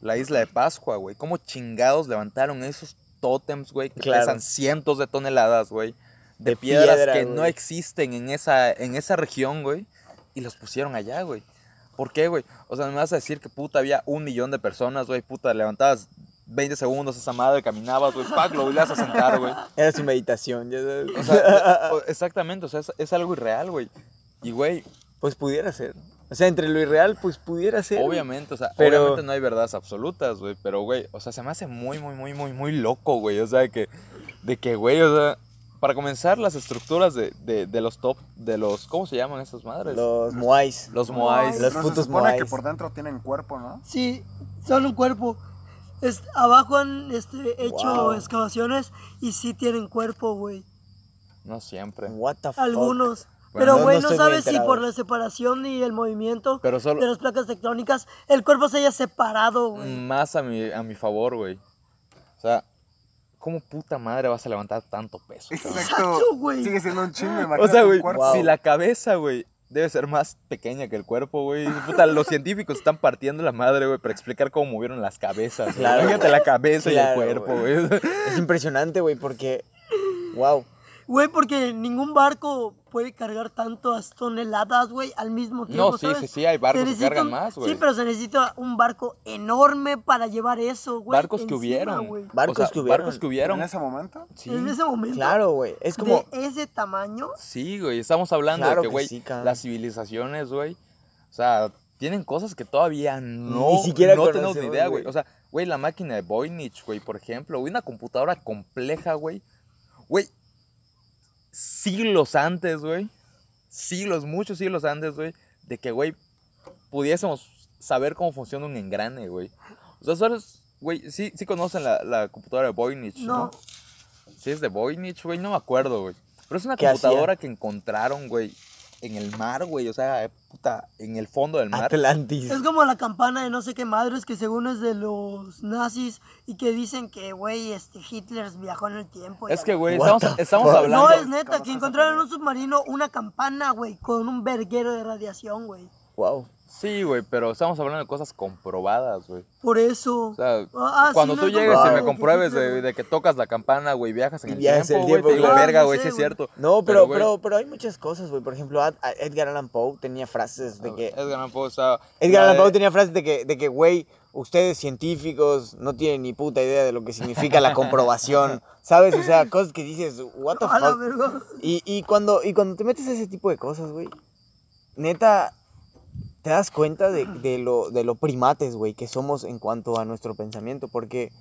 Speaker 3: la isla de Pascua, güey. ¿Cómo chingados levantaron esos tótems, güey, que
Speaker 2: Claro.
Speaker 3: pesan cientos de toneladas, güey? De,
Speaker 2: De
Speaker 3: piedras
Speaker 2: piedra,
Speaker 3: que
Speaker 2: güey.
Speaker 3: no existen en esa, en esa región, güey. Y los pusieron allá, güey. ¿Por qué, güey? O sea, me vas a decir que puta había un millón de personas, güey. Puta, levantabas 20 segundos esa madre, caminabas, güey. Pac, lo volvías a sentar, güey.
Speaker 2: Era su meditación. ya sabes.
Speaker 3: O sea, o- exactamente, o sea, es, es algo irreal, güey. Y, güey,
Speaker 2: pues pudiera ser. O sea, entre lo irreal, pues pudiera ser.
Speaker 3: Obviamente, o sea,
Speaker 2: Pero-
Speaker 3: obviamente no hay verdades absolutas, güey, pero, güey, o sea, se me hace muy, muy, muy, muy, muy loco, güey, o sea, de que, de que, güey, o sea, para comenzar, las estructuras de, de, de los top, de los, ¿cómo se llaman esas madres?
Speaker 2: Los moais.
Speaker 3: Los moais.
Speaker 2: Los putos
Speaker 4: se supone que
Speaker 2: moais.
Speaker 4: por dentro tienen cuerpo, ¿no?
Speaker 5: Sí, son un cuerpo. Es, abajo han este, hecho
Speaker 2: Wow.
Speaker 5: excavaciones y sí tienen cuerpo, güey.
Speaker 3: No siempre.
Speaker 2: What the fuck.
Speaker 5: Algunos. Pero, güey,
Speaker 2: no
Speaker 5: sabes si por la separación y el movimiento
Speaker 3: Pero
Speaker 5: de las placas tectónicas el cuerpo se haya separado, güey.
Speaker 3: más a mi, a mi favor, güey. O sea, ¿cómo puta madre vas a levantar tanto peso? cabrón?
Speaker 5: Exacto, güey.
Speaker 4: Sigue siendo un chingo,
Speaker 3: O sea, güey, si la cabeza, güey, debe ser más pequeña que el cuerpo, güey. Puta, los científicos están partiendo la madre, güey, para explicar cómo movieron las cabezas.
Speaker 2: Claro,
Speaker 3: Imagínate la cabeza y el cuerpo,
Speaker 2: güey.
Speaker 3: güey.
Speaker 2: Es impresionante, güey, porque. Wow.
Speaker 5: Güey, porque ningún barco puede cargar tantas toneladas, güey, al mismo tiempo.
Speaker 3: No, sí,
Speaker 5: ¿sabes?
Speaker 3: sí, sí, hay barcos que cargan más, güey.
Speaker 5: Sí, pero se necesita un barco enorme para llevar eso, güey.
Speaker 3: barcos que hubieron.
Speaker 5: güey.
Speaker 2: Barcos
Speaker 3: O sea,
Speaker 2: que hubieron.
Speaker 3: Barcos que hubieron.
Speaker 4: ¿En ese momento?
Speaker 3: Sí.
Speaker 5: En ese momento.
Speaker 2: Claro, güey. Es como.
Speaker 5: De ese tamaño.
Speaker 3: Sí, güey, estamos hablando
Speaker 2: Claro
Speaker 3: de que, güey,
Speaker 2: sí,
Speaker 3: las civilizaciones, güey, o sea, tienen cosas que todavía no,
Speaker 2: Ni siquiera
Speaker 3: no tenemos ni idea,
Speaker 2: güey.
Speaker 3: güey. O sea, güey, la máquina de Voynich, güey, por ejemplo, güey, una computadora compleja, güey, güey, siglos antes, güey, siglos, muchos siglos antes, güey, de que, güey, pudiésemos saber cómo funciona un engrane, güey. O sea. Güey, sí, sí conocen la, la computadora de Voynich, ¿no?
Speaker 5: No.
Speaker 3: Sí, es de Voynich, güey, no me acuerdo, güey. Pero es una computadora que encontraron, güey, en el mar, güey. O sea, puta, en el fondo del mar.
Speaker 2: Atlantis.
Speaker 5: Es como la campana de no sé qué madres que según es de los nazis y que dicen que, güey, este Hitler viajó en el tiempo.
Speaker 3: Es que, güey, estamos, hablando.
Speaker 5: No, es neta,
Speaker 4: ¿Cómo
Speaker 5: que encontraron en un submarino una campana, güey, con un verguero de radiación, güey.
Speaker 2: Wow.
Speaker 3: Sí, güey, pero estamos hablando de cosas comprobadas, güey.
Speaker 5: Por eso.
Speaker 3: O sea,
Speaker 5: Ah, sí,
Speaker 3: cuando
Speaker 5: no
Speaker 3: tú
Speaker 5: es
Speaker 3: llegues y me compruebes de,
Speaker 5: güey.
Speaker 3: de que tocas la campana, güey, viajas en
Speaker 2: Y
Speaker 3: el
Speaker 2: viajas
Speaker 3: tiempo,
Speaker 2: el
Speaker 3: güey,
Speaker 2: tiempo,
Speaker 3: te digo,
Speaker 2: claro.
Speaker 3: verga,
Speaker 5: No
Speaker 3: güey,
Speaker 5: sé,
Speaker 3: sí es
Speaker 5: güey.
Speaker 3: cierto.
Speaker 2: No, pero,
Speaker 3: güey,
Speaker 2: pero, pero hay muchas cosas, güey. Por ejemplo, Edgar Allan Poe tenía frases de que.
Speaker 3: Edgar Allan Poe, o sea,
Speaker 2: Edgar
Speaker 3: la
Speaker 2: Allan
Speaker 3: de-
Speaker 2: Poe tenía frases de que, de que, güey, ustedes científicos no tienen ni puta idea de lo que significa la comprobación. ¿Sabes? O sea, cosas que dices, what the
Speaker 5: A la
Speaker 2: fuck.
Speaker 5: verga.
Speaker 2: Y, y, cuando, y cuando te metes a ese tipo de cosas, güey, neta, te das cuenta de, de lo, de lo primates, güey, que somos en cuanto a nuestro pensamiento, porque...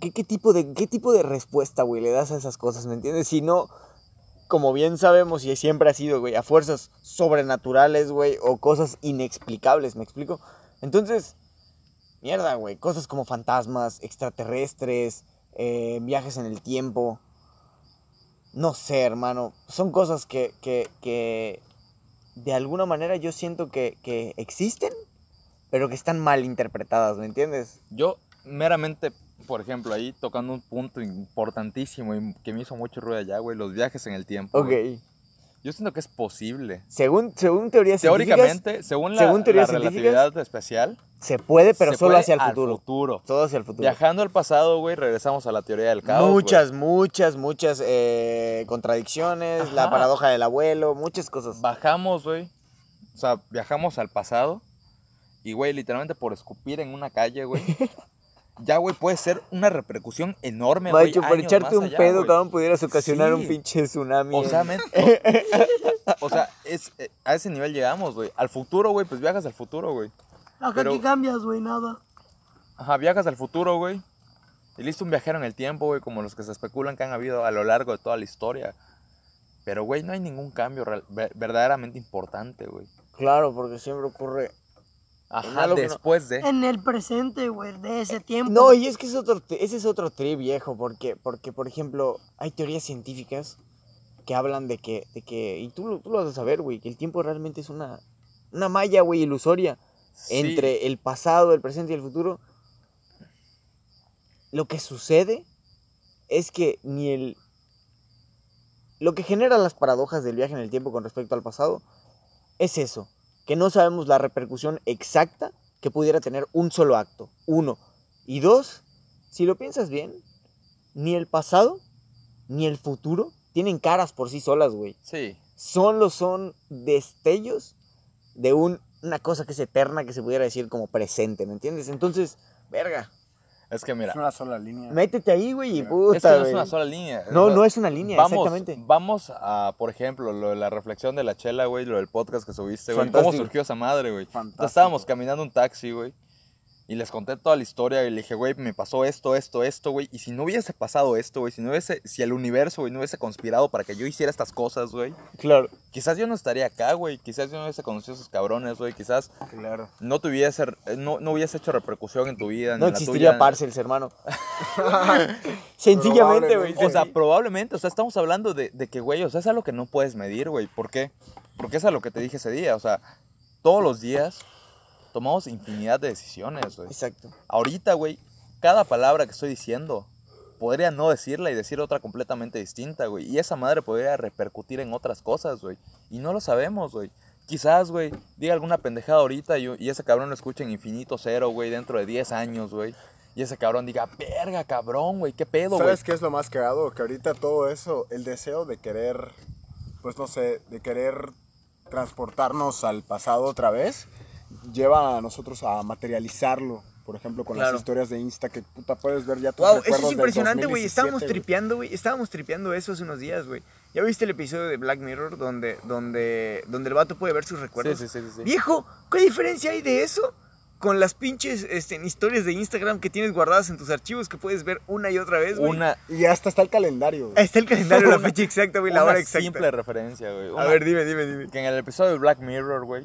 Speaker 2: ¿Qué, qué tipo, de, ¿Qué tipo de respuesta, güey, le das a esas cosas, me entiendes? Si no, como bien sabemos y siempre ha sido, güey, a fuerzas sobrenaturales, güey, o cosas inexplicables, ¿me explico? Entonces, mierda, güey, cosas como fantasmas, extraterrestres, eh, viajes en el tiempo, no sé, hermano. Son cosas que, que, que de alguna manera yo siento que, que existen, pero que están mal interpretadas, ¿me entiendes?
Speaker 3: Yo, meramente, por ejemplo, ahí tocando un punto importantísimo y que me hizo mucho ruido allá, güey, los viajes en el tiempo.
Speaker 2: Ok.
Speaker 3: güey. Yo siento que es posible.
Speaker 2: Según, según teorías
Speaker 3: Teóricamente, según la,
Speaker 2: según
Speaker 3: la relatividad especial,
Speaker 2: se puede, pero
Speaker 3: se
Speaker 2: solo
Speaker 3: puede
Speaker 2: hacia el futuro.
Speaker 3: futuro.
Speaker 2: Todo hacia el futuro.
Speaker 3: Viajando al pasado, güey, regresamos a la teoría del caos.
Speaker 2: muchas, muchas, muchas eh, contradicciones, la paradoja del abuelo, muchas cosas.
Speaker 3: Bajamos, güey. O sea, viajamos al pasado. Y, güey, literalmente por escupir en una calle, güey. ya, güey, puede ser una repercusión enorme, güey.
Speaker 2: Macho, por echarte un
Speaker 3: allá,
Speaker 2: pedo, cabrón, pudieras ocasionar un pinche tsunami.
Speaker 3: O sea, men- o, o sea, es, eh, a ese nivel llegamos, güey. Al futuro, güey, pues viajas al futuro, güey.
Speaker 5: Acá
Speaker 3: pero-
Speaker 5: que cambias, güey, nada.
Speaker 3: Ajá, viajas al futuro, güey. Y listo un viajero en el tiempo, güey, como los que se especulan que han habido a lo largo de toda la historia. Pero, güey, no hay ningún cambio real- verdaderamente importante, güey.
Speaker 2: Claro, porque siempre ocurre.
Speaker 3: Ajá,
Speaker 2: algo que no-
Speaker 3: después de...
Speaker 5: En el presente, güey, de ese tiempo.
Speaker 2: No, y es que es otro, ese es otro trip viejo, porque, porque, por ejemplo, hay teorías científicas que hablan de que, de que y tú, lo- tú lo vas a saber, güey, que el tiempo realmente es una, una malla, güey, ilusoria
Speaker 3: Sí.
Speaker 2: entre el pasado, el presente y el futuro. Lo que sucede es que ni el... Lo que genera las paradojas del viaje en el tiempo con respecto al pasado es eso, que no sabemos la repercusión exacta que pudiera tener un solo acto, uno. Y dos, si lo piensas bien, ni el pasado ni el futuro tienen caras por sí solas, güey.
Speaker 3: Sí.
Speaker 2: Solo son destellos de un- una cosa que es eterna, que se pudiera decir como presente, ¿me entiendes? Entonces, verga,
Speaker 3: Es que mira,
Speaker 4: Es una sola línea.
Speaker 2: métete ahí, güey, y
Speaker 4: Es que
Speaker 2: puta,
Speaker 3: es que no es una sola línea.
Speaker 2: No, no es una línea,
Speaker 3: vamos,
Speaker 2: exactamente.
Speaker 3: Vamos a, por ejemplo, lo de la reflexión de la chela, güey, lo del podcast que subiste, güey. ¿Cómo surgió esa madre, güey?
Speaker 4: Fantástico.
Speaker 3: Entonces, estábamos caminando un taxi, güey. Y les conté toda la historia y le dije, güey, me pasó esto, esto, esto, güey. Y si no hubiese pasado esto, güey, si no hubiese, si el universo, güey, no hubiese conspirado para que yo hiciera estas cosas, güey,
Speaker 2: Claro.
Speaker 3: quizás yo no estaría acá, güey. Quizás yo no hubiese conocido a esos cabrones, güey. Quizás
Speaker 4: Claro.
Speaker 3: no tuviese, eh, no, no hubiese hecho repercusión en tu vida. ni
Speaker 2: No
Speaker 3: en la
Speaker 2: existiría
Speaker 3: tuya.
Speaker 2: Parcels, hermano. Sencillamente, güey.
Speaker 3: O sea, probablemente, o sea, estamos hablando de, de que, güey, o sea, es algo que no puedes medir, güey. ¿Por qué? Porque es a lo que te dije ese día, o sea, todos los días tomamos infinidad de decisiones, güey.
Speaker 2: Exacto.
Speaker 3: Ahorita, güey, cada palabra que estoy diciendo, podría no decirla y decir otra completamente distinta, güey. Y esa madre podría repercutir en otras cosas, güey. Y no lo sabemos, güey. Quizás, güey, diga alguna pendejada ahorita y, y ese cabrón lo escuche en infinito cero, güey, dentro de 10 años, güey. y ese cabrón diga, verga, cabrón, güey, qué pedo, güey.
Speaker 4: ¿Sabes qué es lo más cagado? Que ahorita todo eso, el deseo de querer, pues no sé, de querer transportarnos al pasado otra vez, lleva a nosotros a materializarlo. Por ejemplo, con
Speaker 2: Claro.
Speaker 4: las historias de Insta que puta puedes ver ya tus
Speaker 2: Wow, eso es impresionante, güey.
Speaker 4: 2017,
Speaker 2: Estábamos
Speaker 4: güey.
Speaker 2: tripeando, güey. Estábamos tripeando eso hace unos días, güey. ¿Ya viste el episodio de Black Mirror donde, donde, donde el vato puede ver sus recuerdos?
Speaker 3: Sí, sí, sí, sí.
Speaker 2: Viejo, ¿qué diferencia hay de eso? Con las pinches este, historias de Instagram que tienes guardadas en tus archivos que puedes ver una y otra vez, güey.
Speaker 3: Una,
Speaker 4: Y hasta está el calendario. güey.
Speaker 2: Ahí está el calendario, la fecha exacta, güey, la hora exacta.
Speaker 3: simple referencia, güey.
Speaker 2: A ver, dime, dime, dime.
Speaker 3: Que en el episodio de Black Mirror, güey,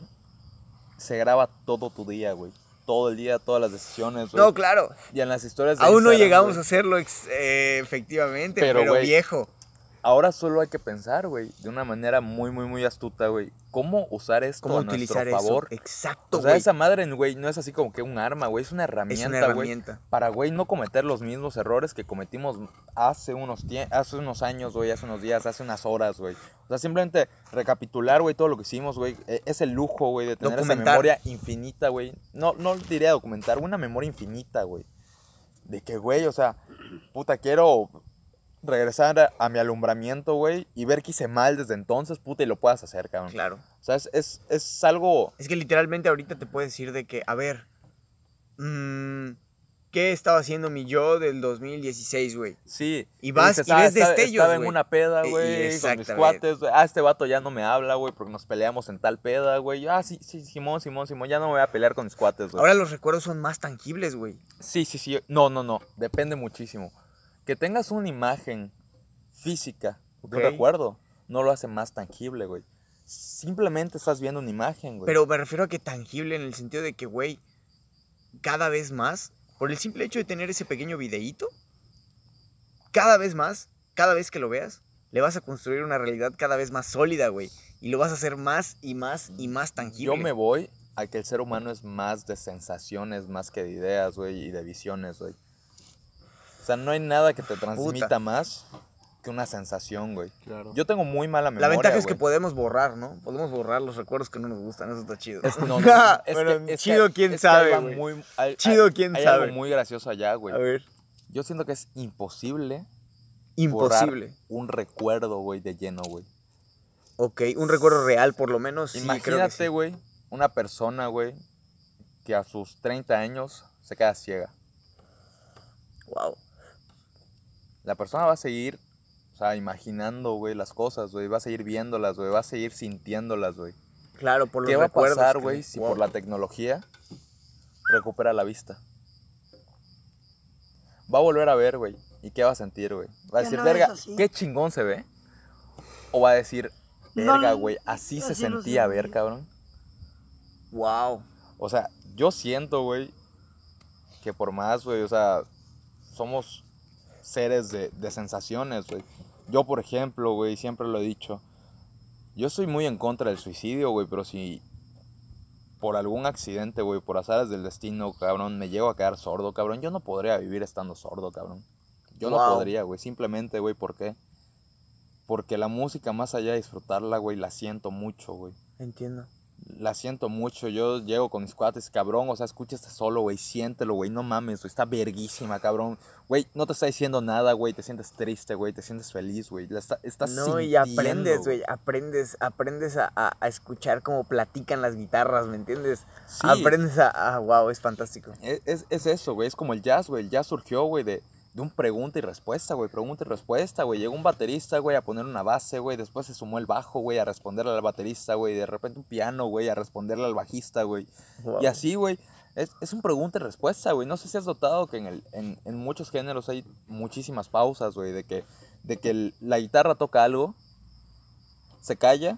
Speaker 3: se graba todo tu día, güey. Todo el día, todas las decisiones, güey.
Speaker 2: No, claro.
Speaker 3: Y en las historias de
Speaker 2: Aún no
Speaker 3: Instagram,
Speaker 2: llegamos
Speaker 3: güey,
Speaker 2: a hacerlo eh, efectivamente,
Speaker 3: Pero,
Speaker 2: pero, viejo.
Speaker 3: Ahora solo hay que pensar, güey, de una manera muy, muy, muy astuta, güey. ¿Cómo usar esto
Speaker 2: ¿Cómo
Speaker 3: a
Speaker 2: utilizar
Speaker 3: nuestro favor?
Speaker 2: eso? Exacto,
Speaker 3: O sea,
Speaker 2: güey.
Speaker 3: esa madre, güey, no es así como que un arma, güey. Es una herramienta, güey. Para, güey, no cometer los mismos errores que cometimos hace unos, hace unos años, güey, hace unos días, hace unas horas, güey. O sea, simplemente recapitular, güey, todo lo que hicimos, güey. e- Es el lujo, güey, de tener esa
Speaker 2: Documentar.
Speaker 3: memoria infinita, güey. No, no diría documentar, una memoria infinita, güey. De que, güey, o sea, puta, quiero regresar a, mi alumbramiento, güey, y ver que hice mal desde entonces, puta, y lo puedas hacer, cabrón.
Speaker 2: Claro.
Speaker 3: O sea, es, es, es algo...
Speaker 2: Es que literalmente ahorita te puedes decir de que, a ver, mm, ¿qué estaba haciendo mi yo del 2016, güey?
Speaker 3: Sí.
Speaker 2: Y vas
Speaker 3: dices,
Speaker 2: y
Speaker 3: "Ah,
Speaker 2: ves
Speaker 3: estaba-
Speaker 2: destellos,
Speaker 3: Estaba en
Speaker 2: güey".
Speaker 3: una peda,
Speaker 2: Y- y
Speaker 3: güey, con mis cuates. güey. Ah, este vato ya no me habla, güey, porque nos peleamos en tal peda, güey. Ah, sí, sí, Simón, Simón, Simón, ya no me voy a pelear con mis cuates, güey.
Speaker 2: Ahora los recuerdos son más tangibles, güey.
Speaker 3: Sí, sí, sí. No, no, no. Depende muchísimo. Que tengas una imagen física, de un recuerdo, no lo hace más tangible, güey. Simplemente estás viendo una imagen, güey.
Speaker 2: Pero me refiero a que tangible en el sentido de que, güey, cada vez más, por el simple hecho de tener ese pequeño videíto, cada vez más, cada vez que lo veas, le vas a construir una realidad cada vez más sólida, güey. Y lo vas a hacer más y más y más tangible.
Speaker 3: Yo me voy a que el ser humano es más de sensaciones, más que de ideas, güey, y de visiones, güey. O sea, no hay nada que te transmita
Speaker 2: Puta.
Speaker 3: más que una sensación, güey.
Speaker 4: Claro.
Speaker 3: Yo tengo muy mala
Speaker 2: La
Speaker 3: memoria,
Speaker 2: ventaja es que podemos borrar, ¿no? Podemos borrar los recuerdos que no nos gustan, eso está chido.
Speaker 3: Es- no, no, es
Speaker 2: Bueno,
Speaker 3: que- es que-
Speaker 2: chido quién
Speaker 3: es que hay
Speaker 2: sabe,
Speaker 3: algo
Speaker 2: güey.
Speaker 3: muy- hay-
Speaker 2: Chido
Speaker 3: hay-
Speaker 2: quién
Speaker 3: hay
Speaker 2: sabe.
Speaker 3: algo muy gracioso allá, güey.
Speaker 2: A ver.
Speaker 3: Yo siento que es imposible
Speaker 2: Imposible.
Speaker 3: borrar un recuerdo, güey, de lleno, güey.
Speaker 2: Ok, un recuerdo real por lo menos. Sí, creo que
Speaker 3: Imagínate,
Speaker 2: sí.
Speaker 3: güey, una persona, güey, que a sus 30 años se queda ciega.
Speaker 2: Wow.
Speaker 3: La persona va a seguir, o sea, imaginando, güey, las cosas, güey. Va a seguir viéndolas, güey. Va a seguir sintiéndolas, güey.
Speaker 2: Claro, por los
Speaker 3: ¿Qué va a pasar,
Speaker 2: que-
Speaker 3: güey, si
Speaker 2: wow.
Speaker 3: por la tecnología recupera la vista? Va a volver a ver, güey. ¿Y qué va a sentir, güey? Va a decir,
Speaker 5: no
Speaker 3: verga,
Speaker 5: así".
Speaker 3: qué chingón se ve. O va a decir, verga,
Speaker 5: no,
Speaker 3: güey, así se
Speaker 5: así no se
Speaker 3: sentía
Speaker 5: ve.
Speaker 3: ver, cabrón.
Speaker 2: Wow.
Speaker 3: O sea, yo siento, güey, que por más, güey, o sea, somos seres de, de sensaciones, güey. Yo, por ejemplo, güey, siempre lo he dicho, yo estoy muy en contra del suicidio, güey, pero si por algún accidente, güey, por azares del destino, cabrón, me llego a quedar sordo, cabrón, yo no podría vivir estando sordo, cabrón. Yo no podría, güey, simplemente, güey, ¿por qué? Porque la música, más allá de disfrutarla, güey, la siento mucho, güey
Speaker 2: Entiendo.
Speaker 3: La siento mucho. Yo llego con mis cuates, cabrón. O sea, escucha este solo, güey. Siéntelo, güey. No mames, güey. Está verguísima, cabrón. Güey, no te está diciendo nada, güey. Te sientes triste, güey. Te sientes feliz, güey. Está, estás
Speaker 2: No, y aprendes, güey, aprendes, aprendes a, a- a escuchar cómo platican las guitarras, ¿me entiendes?
Speaker 3: Sí.
Speaker 2: Aprendes a, a- wow, es fantástico.
Speaker 3: Es, es, es eso, güey. Es como el jazz, güey. El jazz surgió, güey, de, de un pregunta y respuesta, güey. Pregunta y respuesta, güey. Llegó un baterista, güey, a poner una base, güey. Después se sumó el bajo, güey, a responderle al baterista, güey. De repente un piano, güey, a responderle al bajista, güey.
Speaker 2: Wow.
Speaker 3: Y así, güey, es, es un pregunta y respuesta, güey. No sé si has notado que en, el, en, en muchos géneros hay muchísimas pausas, güey, de que, de que el- la guitarra toca algo, se calla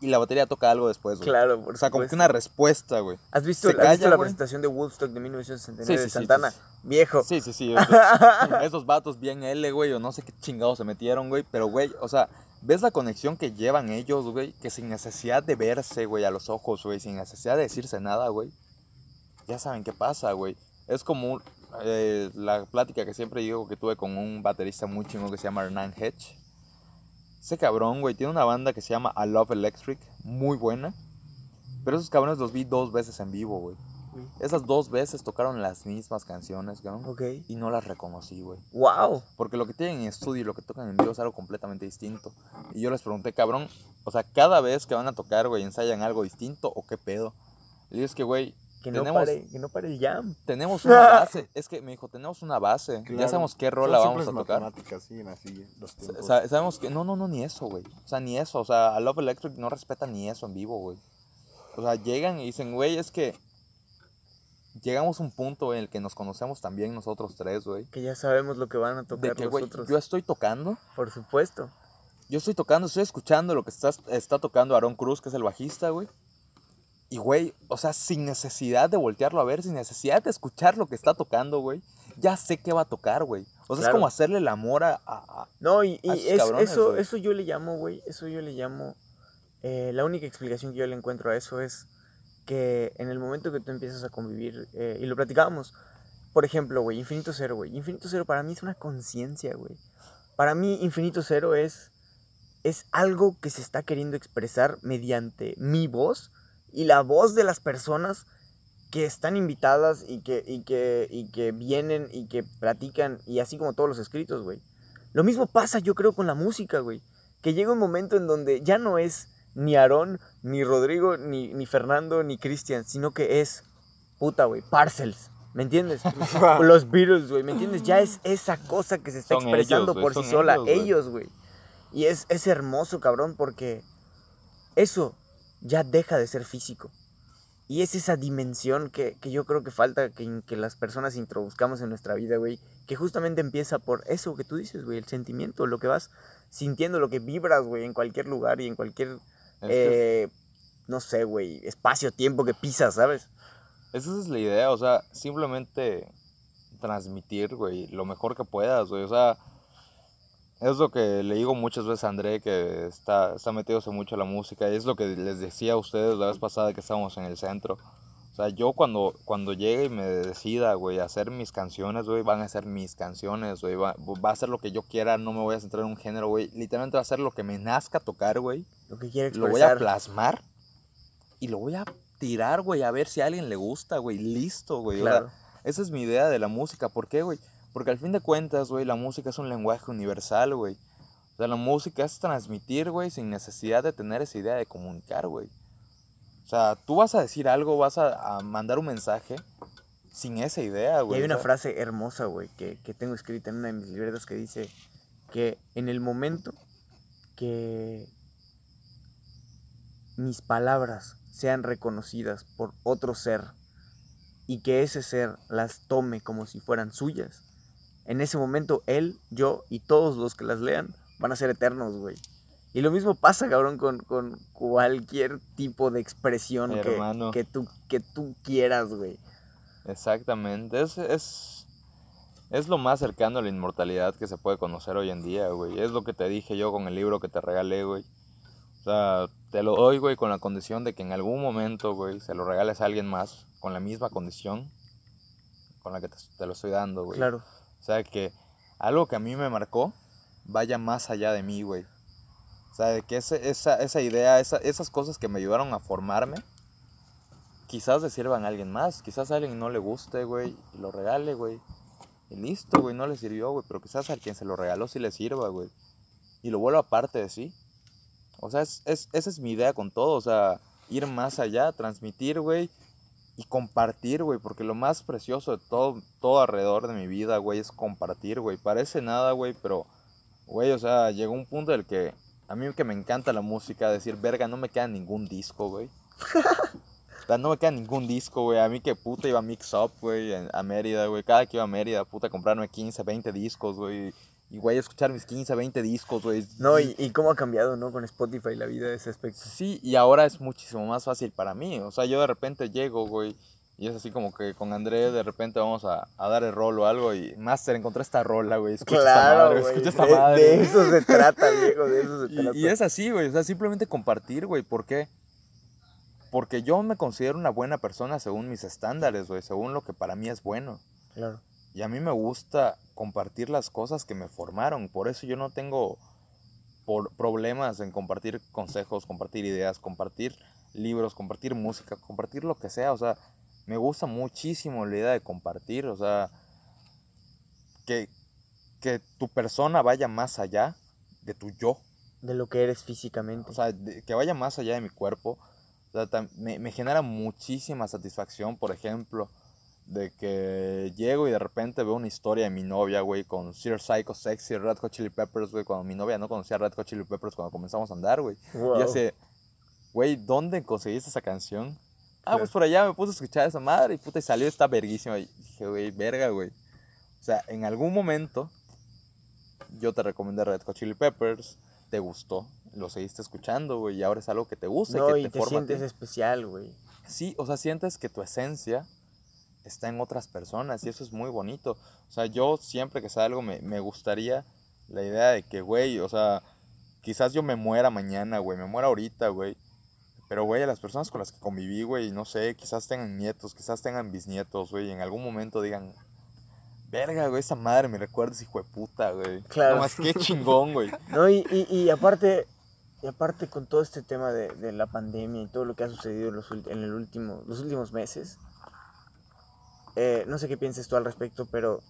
Speaker 3: y la batería toca algo después, güey.
Speaker 2: Claro, por
Speaker 3: O sea, como que una respuesta, güey.
Speaker 2: ¿Has visto, has visto
Speaker 3: calla,
Speaker 2: la
Speaker 3: güey.
Speaker 2: presentación de Woodstock de 1969
Speaker 3: Sí,
Speaker 2: de
Speaker 3: sí, sí,
Speaker 2: Santana?
Speaker 3: sí,
Speaker 2: Viejo.
Speaker 3: Sí, sí, sí. Esos, esos vatos bien L, güey, o no sé qué chingados se metieron, güey. Pero, güey, o sea, ¿ves la conexión que llevan ellos, güey? Que sin necesidad de verse, güey, a los ojos, güey, sin necesidad de decirse nada, güey. Ya saben qué pasa, güey. Es como eh, la plática que siempre digo que tuve con un baterista muy chingón que se llama Hernán Hedge. Ese cabrón, güey, tiene una banda que se llama I Love Electric, muy buena. Pero esos cabrones los vi dos veces en vivo, güey.
Speaker 2: güey.
Speaker 3: Esas dos veces tocaron las mismas canciones, cabrón.
Speaker 2: Ok.
Speaker 3: Y no las reconocí, güey.
Speaker 2: ¡Wow!
Speaker 3: Porque lo que tienen en estudio y lo que tocan en vivo es algo completamente distinto. Y yo les pregunté, cabrón, o sea, cada vez que van a tocar, güey, ensayan algo distinto o qué pedo. Le digo, es que, güey,
Speaker 2: Que no,
Speaker 3: tenemos,
Speaker 2: pare, que no pare el jam.
Speaker 3: tenemos una base. Es que me dijo, tenemos una base. Ya sabemos qué
Speaker 4: Son
Speaker 3: rola vamos a tocar.
Speaker 4: matemáticas, siguen así los
Speaker 3: Sa- sabemos que. No, no, no, ni eso, güey. O sea, ni eso. O sea, a Love Electric no respeta ni eso en vivo, güey. O sea, llegan y dicen, güey, es que. Llegamos a un punto en el que nos conocemos también nosotros tres, güey.
Speaker 2: Que ya sabemos lo que van a
Speaker 3: De
Speaker 2: tocar
Speaker 3: que,
Speaker 2: los
Speaker 3: güey,
Speaker 2: otros.
Speaker 3: yo estoy tocando.
Speaker 2: Por supuesto.
Speaker 3: Yo estoy tocando, estoy escuchando lo que está, está tocando Aaron Cruz, que es el bajista, güey. Y, güey, o sea, sin necesidad de voltearlo a ver, sin necesidad de escuchar lo que está tocando, güey. Ya sé qué va a tocar, güey. O sea,
Speaker 2: Claro.
Speaker 3: es como hacerle el amor a...
Speaker 2: No, y, y
Speaker 3: a esos
Speaker 2: es-
Speaker 3: cabrones,
Speaker 2: eso, eso yo le llamo, güey, eso yo le llamo, eh, la única explicación que yo le encuentro a eso es que en el momento que tú empiezas a convivir, eh, y lo platicábamos, por ejemplo, güey, Infinito Cero, güey, Infinito Cero para mí es una conciencia, güey. Para mí Infinito Cero es, es algo que se está queriendo expresar mediante mi voz y la voz de las personas que están invitadas y que, y que, y que vienen y que platican, y así como todos los escritos, güey. Lo mismo pasa, yo creo, con la música, güey. Que llega un momento en donde ya no es ni Aarón, ni Rodrigo, ni, ni Fernando, ni Cristian, sino que es, puta, güey, Parcels. ¿Me entiendes? Los Beatles, güey, ¿me entiendes? Ya es esa cosa que se está
Speaker 3: Son
Speaker 2: expresando
Speaker 3: ellos,
Speaker 2: por sí sola.
Speaker 3: Ellos, güey.
Speaker 2: Y es, es hermoso, cabrón, porque eso ya deja de ser físico. Y es esa dimensión que, que yo creo que falta que, que las personas introduzcamos en nuestra vida, güey. Que justamente empieza por eso que tú dices, güey. El sentimiento, lo que vas sintiendo, lo que vibras, güey, en cualquier lugar y en cualquier, eh, no sé, güey, espacio, tiempo que pisas, ¿sabes?
Speaker 3: Esa es la idea, o sea, simplemente transmitir, güey, lo mejor que puedas, güey. O sea, es lo que le digo muchas veces a André, que está, está metiéndose mucho en la música, y es lo que les decía a ustedes la vez pasada que estábamos en el centro. O sea, yo cuando, cuando llegue y me decida, güey, hacer mis canciones, güey, van a ser mis canciones, güey, va, va a ser lo que yo quiera, no me voy a centrar en un género, güey. Literalmente va a ser lo que me nazca tocar, güey
Speaker 2: Lo que quiere
Speaker 3: lo voy a
Speaker 2: expresar.
Speaker 3: plasmar y lo voy a tirar, güey, a ver si a alguien le gusta, güey. Listo, güey. o sea,
Speaker 2: Claro.
Speaker 3: esa es mi idea de la música. ¿Por qué, güey? Porque al fin de cuentas, güey, la música es un lenguaje universal, güey. O sea, la música es transmitir, güey, sin necesidad de tener esa idea de comunicar, güey. O sea, tú vas a decir algo, vas a, a mandar un mensaje sin esa idea,
Speaker 2: Y
Speaker 3: güey.
Speaker 2: hay
Speaker 3: o
Speaker 2: una frase hermosa, güey, que, que tengo escrita en una de mis libretas que dice que en el momento que mis palabras sean reconocidas por otro ser y que ese ser las tome como si fueran suyas, en ese momento él, yo y todos los que las lean van a ser eternos, güey. Y lo mismo pasa, cabrón, con, con cualquier tipo de expresión que, que, tú, que tú quieras, güey.
Speaker 3: Exactamente, es, es, es lo más cercano a la inmortalidad que se puede conocer hoy en día, güey. Es lo que te dije yo con el libro que te regalé, güey. O sea, te lo doy, güey, con la condición de que en algún momento, güey, se lo regales a alguien más con la misma condición con la que te, te lo estoy dando, güey.
Speaker 2: Claro.
Speaker 3: O sea, que algo que a mí me marcó vaya más allá de mí, güey. O sea, que ese- esa, esa idea, esa- esas cosas que me ayudaron a formarme, quizás le sirvan a alguien más. Quizás a alguien no le guste, güey, y lo regale, güey. Y listo, güey, no le sirvió, güey. Pero quizás a quien se lo regaló sí le sirva, güey. Y lo vuelva parte de sí. O sea, es, es- esa es mi idea con todo. O sea, ir más allá, transmitir, güey. Y compartir, güey. Porque lo más precioso de todo, todo alrededor de mi vida, güey, es compartir, güey. Parece nada, güey, pero, güey, o sea, llegó un punto en el que a mí que me encanta la música, decir, verga, no me queda ningún disco, güey. O sea, no me queda ningún disco, güey. A mí que puta iba a Mix Up, güey, a Mérida, güey. Cada que iba a Mérida, puta, comprarme 15, 20 discos, güey. Y, güey, escuchar mis 15, 20 discos, güey.
Speaker 2: No, y, y cómo ha cambiado, ¿no? Con Spotify la vida de ese aspecto.
Speaker 3: Sí, y ahora es muchísimo más fácil para mí. O sea, yo de repente llego, güey, y es así como que con André de repente vamos a, a dar el rol o algo y Master, encontré esta rola, güey. Escucha esta
Speaker 2: Claro,
Speaker 3: madre,
Speaker 2: güey.
Speaker 3: escucha esta
Speaker 2: De,
Speaker 3: madre.
Speaker 2: de eso se trata, viejo, de eso se trata.
Speaker 3: Y, y es así, güey. O sea, simplemente compartir, güey. ¿Por qué? Porque yo me considero una buena persona según mis estándares, güey. Según lo que para mí es bueno.
Speaker 2: Claro.
Speaker 3: Y a mí me gusta compartir las cosas que me formaron. Por eso yo no tengo por problemas en compartir consejos, compartir ideas, compartir libros, compartir música, compartir lo que sea. O sea, me gusta muchísimo la idea de compartir, o sea, que, que tu persona vaya más allá de tu yo,
Speaker 2: De lo que eres físicamente.
Speaker 3: o sea, de- que vaya más allá de mi cuerpo. O sea, me, me genera muchísima satisfacción, por ejemplo, de que llego y de repente veo una historia de mi novia, güey, con Sir Psycho Sexy, Red Hot Chili Peppers, güey, cuando mi novia no conocía Red Hot Chili Peppers cuando comenzamos a andar, güey.
Speaker 2: Wow.
Speaker 3: Y hace, güey, ¿dónde conseguiste esa canción? Ah, pues por allá me puse a escuchar esa madre y puta, y salió esta verguísima. Y dije, güey, verga, güey. O sea, en algún momento yo te recomendé Red Hot Chili Peppers, te gustó, lo seguiste escuchando, güey, y ahora es algo que te gusta
Speaker 2: No,
Speaker 3: y
Speaker 2: y
Speaker 3: que
Speaker 2: te,
Speaker 3: te, forma a
Speaker 2: sientes especial, güey.
Speaker 3: Sí, o sea, sientes que tu esencia está en otras personas y eso es muy bonito. O sea, yo siempre que salgo me, me gustaría la idea de que, güey, o sea, quizás yo me muera mañana, güey, me muera ahorita, güey. Pero, güey, a las personas con las que conviví, güey, no sé, quizás tengan nietos, quizás tengan bisnietos, güey, y en algún momento digan, verga, güey, esa madre me recuerda ese hijo de puta, güey.
Speaker 2: Claro.
Speaker 3: No más, qué chingón, güey.
Speaker 2: No, y, y, y aparte, y aparte con todo este tema de, de la pandemia y todo lo que ha sucedido en los, en el último, los últimos meses, eh, no sé qué pienses tú al respecto, pero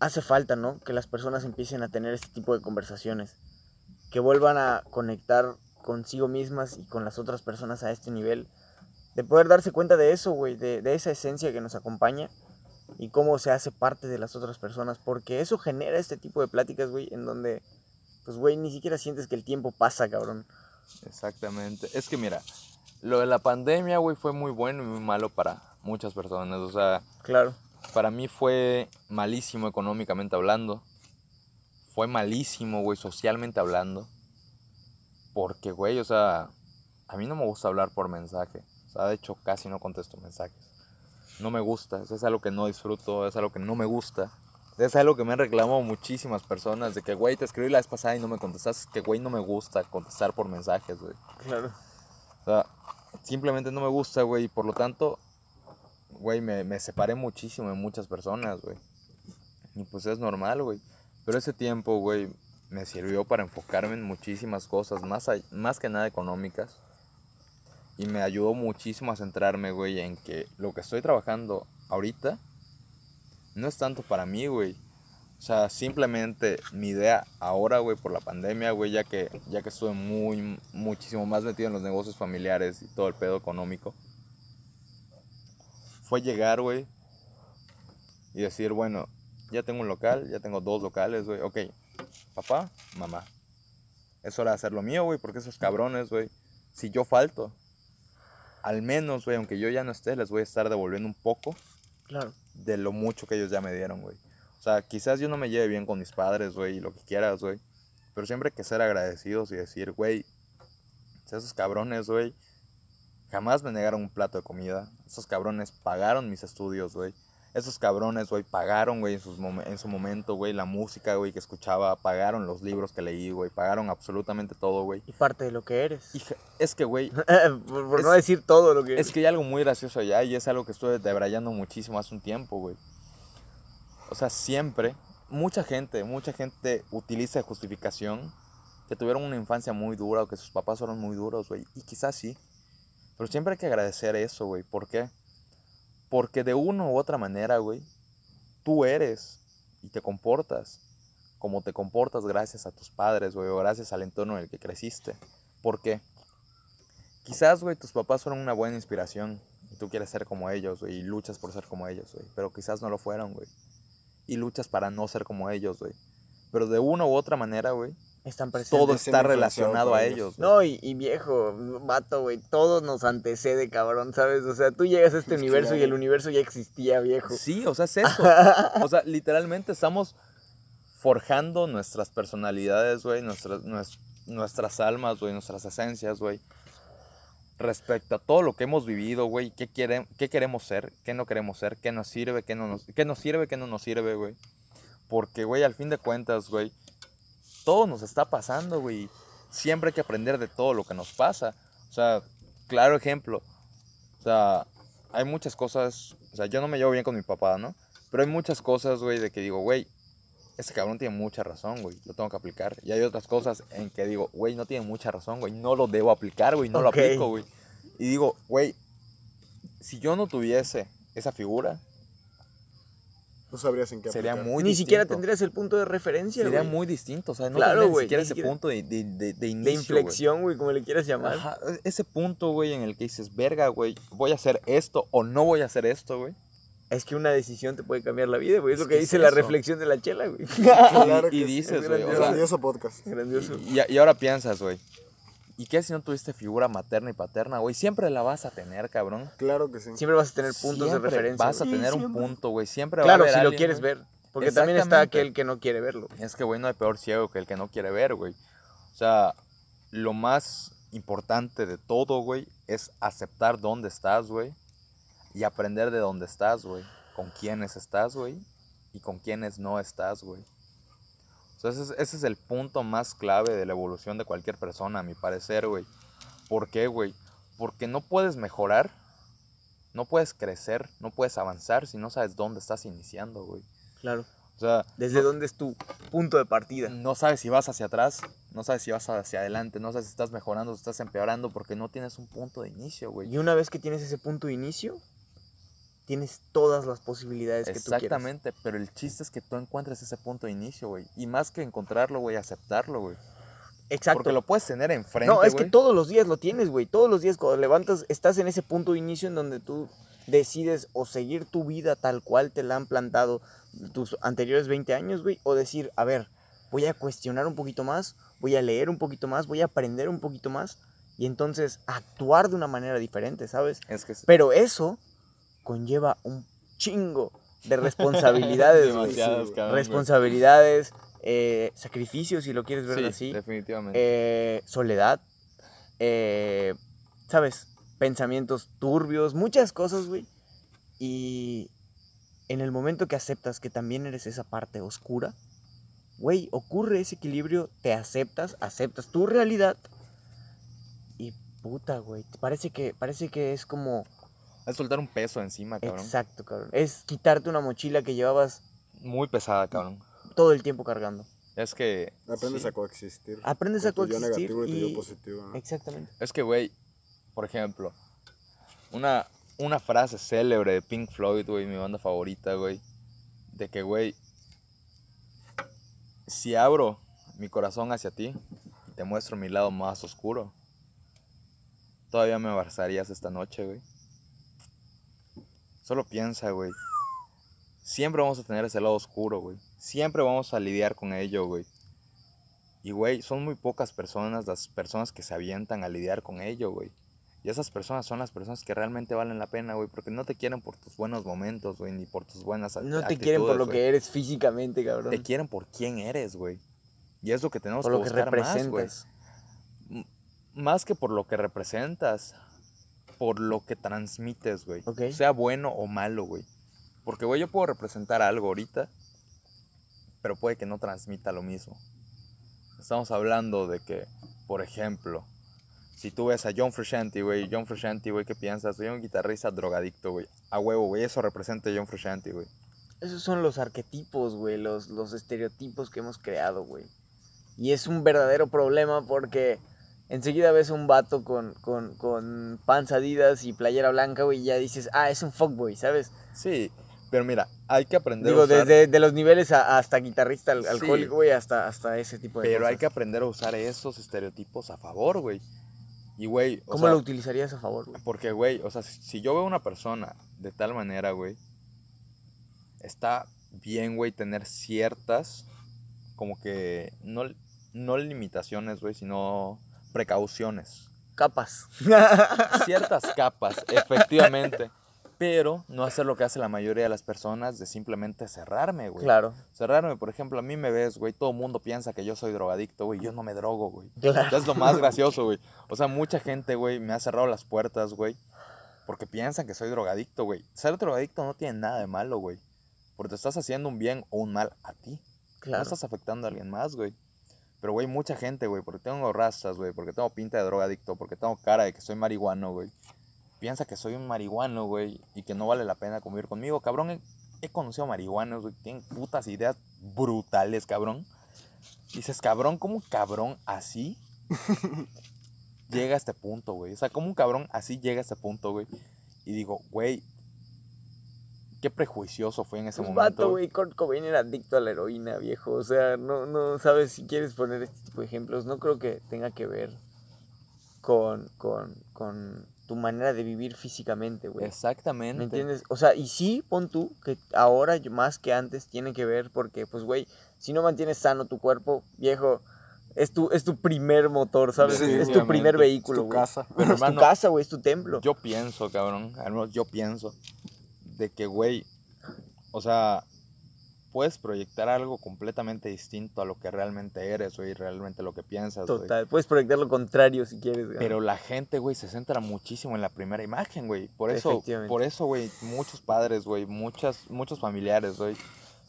Speaker 2: hace falta, ¿no? Que las personas empiecen a tener este tipo de conversaciones, que vuelvan a conectar consigo mismas y con las otras personas a este nivel, de poder darse cuenta de eso, güey, de, de esa esencia que nos acompaña y cómo se hace parte de las otras personas, porque eso genera este tipo de pláticas, güey, en donde, pues, güey, ni siquiera sientes que el tiempo pasa, cabrón.
Speaker 3: Exactamente. Es que mira, lo de la pandemia, güey, fue muy bueno y muy malo para muchas personas. O sea,
Speaker 2: Claro.
Speaker 3: para mí fue malísimo económicamente hablando. Fue malísimo, güey, socialmente hablando. Porque, güey, o sea, a mí no me gusta hablar por mensaje. O sea, de hecho, casi no contesto mensajes. No me gusta, eso es algo que no disfruto, es algo que no me gusta. Es algo que me han reclamado muchísimas personas, de que, güey, te escribí la vez pasada y no me contestas, que, güey, no me gusta contestar por mensajes, güey.
Speaker 2: Claro.
Speaker 3: O sea, simplemente no me gusta, güey, y por lo tanto, güey, me, me separé muchísimo de muchas personas, güey. Y pues es normal, güey. Pero ese tiempo, güey, me sirvió para enfocarme en muchísimas cosas, más, más que nada económicas. Y me ayudó muchísimo a centrarme, güey, en que lo que estoy trabajando ahorita no es tanto para mí, güey. O sea, simplemente mi idea ahora, güey, por la pandemia, güey, ya que, ya que estuve muy, muchísimo más metido en los negocios familiares y todo el pedo económico, fue llegar, güey, y decir, bueno, ya tengo un local, ya tengo dos locales, güey, ok, papá, mamá, es hora de hacer lo mío, güey, porque esos cabrones, güey, si yo falto, al menos, güey, aunque yo ya no esté, les voy a estar devolviendo un poco
Speaker 2: Claro.
Speaker 3: de lo mucho que ellos ya me dieron, güey. O sea, quizás yo no me lleve bien con mis padres, güey, y lo que quieras, güey. Pero siempre hay que ser agradecidos y decir, güey, esos cabrones, güey, jamás me negaron un plato de comida. Esos cabrones pagaron mis estudios, güey. Esos cabrones, güey, pagaron, güey, en, sus momen- en su momento, güey, la música, güey, que escuchaba. Pagaron los libros que leí, güey. Pagaron absolutamente todo, güey.
Speaker 2: Y parte de lo que eres.
Speaker 3: Y es que, güey,
Speaker 2: por por no decir todo lo que
Speaker 3: es que hay algo muy gracioso allá y es algo que estuve debrayando muchísimo hace un tiempo, güey. O sea, siempre, mucha gente, mucha gente utiliza de justificación que tuvieron una infancia muy dura o que sus papás fueron muy duros, güey. Y quizás sí. Pero siempre hay que agradecer eso, güey. ¿Por qué? Porque de una u otra manera, güey, tú eres y te comportas como te comportas gracias a tus padres, güey, o gracias al entorno en el que creciste. ¿Por qué? Quizás, güey, tus papás fueron una buena inspiración y tú quieres ser como ellos, güey, y luchas por ser como ellos, güey, pero quizás no lo fueron, güey. Y luchas para no ser como ellos, güey. Pero de una u otra manera, güey,
Speaker 2: Están presentes.
Speaker 3: todo está relacionado a
Speaker 4: ellos.
Speaker 3: güey.
Speaker 2: No, y, y viejo, vato, güey, todo nos antecede, cabrón, ¿sabes? O sea, tú llegas a este
Speaker 4: Es
Speaker 2: universo y el universo ya existía, viejo.
Speaker 3: Sí, o sea, es eso. O sea, literalmente estamos forjando nuestras personalidades, güey, nuestras, nues- nuestras almas, güey, nuestras esencias, güey. Respecto a todo lo que hemos vivido, güey, qué, quiere- qué queremos ser, qué no queremos ser, qué nos sirve, qué no nos, qué nos sirve, qué no nos sirve, güey. Porque, güey, al fin de cuentas, güey, todo nos está pasando, güey. Siempre hay que aprender de todo lo que nos pasa. O sea, claro ejemplo. O sea, hay muchas cosas. O sea, yo no me llevo bien con mi papá, ¿no? Pero hay muchas cosas, güey, de que digo, güey, ese cabrón tiene mucha razón, güey. Lo tengo que aplicar. Y hay otras cosas en que digo, güey, no tiene mucha razón, güey. No lo debo aplicar, güey. No lo aplico, güey. Y digo, güey, si yo no tuviese esa figura,
Speaker 4: No sabrías en qué
Speaker 3: sería
Speaker 4: aplicar.
Speaker 3: muy
Speaker 2: Ni siquiera tendrías el punto de referencia,
Speaker 3: Sería muy distinto, o sea, no
Speaker 2: Claro,
Speaker 3: tendría ni siquiera
Speaker 2: ni
Speaker 3: ese
Speaker 2: siquiera-
Speaker 3: punto de, de, de, de
Speaker 2: De
Speaker 3: inicio, güey.
Speaker 2: inflexión, güey, como le quieras llamar.
Speaker 3: Ajá, ese punto, güey, en el que dices, verga, güey, voy a hacer esto o no voy a hacer esto, güey.
Speaker 2: Es que una decisión te puede cambiar la vida, güey. Es lo que
Speaker 3: que
Speaker 2: dice
Speaker 3: es
Speaker 2: la reflexión de la chela, güey.
Speaker 4: Claro
Speaker 3: y
Speaker 4: que
Speaker 3: y
Speaker 4: sí,
Speaker 3: dices,
Speaker 2: es
Speaker 3: güey, o sea,
Speaker 4: Grandioso podcast.
Speaker 2: Grandioso.
Speaker 3: y, y ahora piensas, güey, ¿y qué si no tuviste figura materna y paterna, güey? Siempre la vas a tener, cabrón.
Speaker 4: Claro que sí.
Speaker 2: Siempre vas a tener puntos
Speaker 3: Siempre
Speaker 2: de referencia.
Speaker 3: Vas a tener un punto, güey. Siempre va
Speaker 2: Claro,
Speaker 3: a haber
Speaker 2: si lo quieres
Speaker 3: güey.
Speaker 2: ver. Porque también está aquel que no quiere verlo.
Speaker 3: Es que, güey, no hay peor ciego que el que no quiere ver, güey. O sea, lo más importante de todo, güey, es aceptar dónde estás, güey. Y aprender de dónde estás, güey. Con quiénes estás, güey. Y con quiénes no estás, güey. Sea, ese es, ese es el punto más clave de la evolución de cualquier persona, a mi parecer, güey. ¿Por qué, güey? Porque no puedes mejorar, no puedes crecer, no puedes avanzar si no sabes dónde estás iniciando, güey.
Speaker 2: Claro.
Speaker 3: O sea,
Speaker 2: ¿Desde dónde es tu punto de partida?
Speaker 3: no sabes si vas hacia atrás, no sabes si vas hacia adelante, no sabes si estás mejorando, si estás empeorando, porque no tienes un punto de inicio, güey.
Speaker 2: Y una vez que tienes ese punto de inicio, tienes todas las posibilidades que tú quieras.
Speaker 3: Exactamente, pero el chiste es que tú encuentres ese punto de inicio, güey. Y más que encontrarlo, güey, aceptarlo, güey.
Speaker 2: Exacto.
Speaker 3: Porque lo puedes tener enfrente,
Speaker 2: no, es que
Speaker 3: güey.
Speaker 2: todos los días lo tienes, güey. Todos los días cuando levantas, estás en ese punto de inicio en donde tú decides o seguir tu vida tal cual te la han plantado tus anteriores 20 años, güey, o decir, a ver, voy a cuestionar un poquito más, voy a leer un poquito más, voy a aprender un poquito más y entonces actuar de una manera diferente, ¿sabes?
Speaker 3: Es que
Speaker 2: Pero eso conlleva un chingo de responsabilidades,
Speaker 3: cabrón.
Speaker 2: Responsabilidades, eh, sacrificios, si lo quieres ver
Speaker 3: Sí,
Speaker 2: así
Speaker 3: definitivamente.
Speaker 2: eh, soledad, eh, ¿sabes? Pensamientos turbios, muchas cosas, güey. Y en el momento que aceptas que también eres esa parte oscura, güey, ocurre ese equilibrio, te aceptas, aceptas tu realidad y puta, güey, parece que, parece que es como...
Speaker 3: es soltar un peso encima, cabrón.
Speaker 2: Exacto, cabrón. Es quitarte una mochila que llevabas
Speaker 3: Muy pesada, cabrón.
Speaker 2: todo el tiempo cargando.
Speaker 3: Es que...
Speaker 4: Aprendes
Speaker 3: sí.
Speaker 4: a coexistir.
Speaker 2: Aprendes a
Speaker 4: tu yo
Speaker 2: coexistir
Speaker 4: negativo y tu yo positivo. ¿no?
Speaker 2: Exactamente.
Speaker 3: Es que, güey, por ejemplo, una, una frase célebre de Pink Floyd, güey, mi banda favorita, güey, de que, güey, si abro mi corazón hacia ti y te muestro mi lado más oscuro, todavía me abrazarías esta noche, güey. Solo piensa, güey. Siempre vamos a tener ese lado oscuro, güey. Siempre vamos a lidiar con ello, güey. Y, güey, son muy pocas personas las personas que se avientan a lidiar con ello, güey. Y esas personas son las personas que realmente valen la pena, güey, porque no te quieren por tus buenos momentos, güey, ni por tus buenas
Speaker 2: No te
Speaker 3: actitudes,
Speaker 2: quieren por lo
Speaker 3: güey.
Speaker 2: que eres físicamente, cabrón.
Speaker 3: Te quieren por quién eres, güey. Y es lo que tenemos
Speaker 2: por
Speaker 3: que
Speaker 2: lo que
Speaker 3: más, güey.
Speaker 2: representas.
Speaker 3: M- Más que por lo que representas, por lo que transmites, güey. Sea bueno o malo, güey. Porque, güey, yo puedo representar algo ahorita, pero puede que no transmita lo mismo. Estamos hablando de que, por ejemplo, si tú ves a John Frusciante, güey, John Frusciante, güey, ¿qué piensas? Soy un guitarrista drogadicto, güey. A huevo, güey, eso representa a John Frusciante, güey.
Speaker 2: Esos son los arquetipos, güey, los, los estereotipos que hemos creado, güey. Y es un verdadero problema porque enseguida ves a un vato con, con, con panza Adidas y playera blanca, güey, y ya dices, ah, es un fuckboy, ¿sabes?
Speaker 3: Sí, pero mira, hay que aprender
Speaker 2: Digo,
Speaker 3: a usar...
Speaker 2: desde de los niveles a- hasta guitarrista al-
Speaker 3: Sí.
Speaker 2: alcohólico, güey, hasta, hasta ese tipo de
Speaker 3: Pero
Speaker 2: cosas.
Speaker 3: hay que aprender a usar esos estereotipos a favor, güey. Y, güey,
Speaker 2: ¿Cómo
Speaker 3: sea,
Speaker 2: lo utilizarías a favor, güey?
Speaker 3: porque, güey, o sea, si, si yo veo a una persona de tal manera, güey, está bien, güey, tener ciertas, como que, no, no limitaciones, güey, sino precauciones.
Speaker 2: Capas.
Speaker 3: Ciertas capas, efectivamente. Pero no hacer lo que hace la mayoría de las personas de simplemente cerrarme, güey.
Speaker 2: claro,
Speaker 3: Cerrarme, por ejemplo, a mí me ves, güey, todo el mundo piensa que yo soy drogadicto, güey, yo no me drogo, güey.
Speaker 2: claro.
Speaker 3: Es lo más gracioso, güey. O sea, mucha gente, güey, me ha cerrado las puertas, güey, porque piensan que soy drogadicto, güey. Ser drogadicto no tiene nada de malo, güey. Porque te estás haciendo un bien o un mal a ti. No
Speaker 2: Claro.
Speaker 3: estás afectando a alguien más, güey. Pero, güey, mucha gente, güey, porque tengo rastas, güey, porque tengo pinta de drogadicto, porque tengo cara de que soy marihuano, güey. Piensa que soy un marihuano, güey, y que no vale la pena convivir conmigo. Cabrón, he, he conocido marihuanos, güey, tienen putas ideas brutales, cabrón. Dices, cabrón, ¿cómo un cabrón así llega a este punto, güey? O sea, ¿cómo un cabrón así llega a este punto, güey? y digo, güey, qué prejuicioso fue en ese
Speaker 2: Pues
Speaker 3: momento.
Speaker 2: vato, güey, Kurt Cobain era adicto a la heroína, viejo. O sea, no, no sabes si quieres poner este tipo de ejemplos. No creo que tenga que ver con, con, con tu manera de vivir físicamente, güey.
Speaker 3: Exactamente.
Speaker 2: ¿Me entiendes? O sea, y sí, pon tú que ahora más que antes tiene que ver porque, pues, güey, si no mantienes sano tu cuerpo, viejo, es tu, es tu primer motor, ¿sabes?
Speaker 4: Sí,
Speaker 2: es, es tu primer
Speaker 3: Es
Speaker 2: vehículo,
Speaker 4: tu
Speaker 2: güey.
Speaker 4: casa.
Speaker 3: Pero,
Speaker 2: es tu casa, güey, es tu templo.
Speaker 3: Yo pienso, cabrón, al menos yo pienso, de que, güey, o sea, puedes proyectar algo completamente distinto a lo que realmente eres, güey, realmente lo que piensas, güey.
Speaker 2: Total. Puedes proyectar lo contrario si quieres, güey.
Speaker 3: Pero la gente, güey, se centra muchísimo en la primera imagen, güey. Por eso, por eso, güey, muchos padres, güey, muchas, muchos familiares, güey,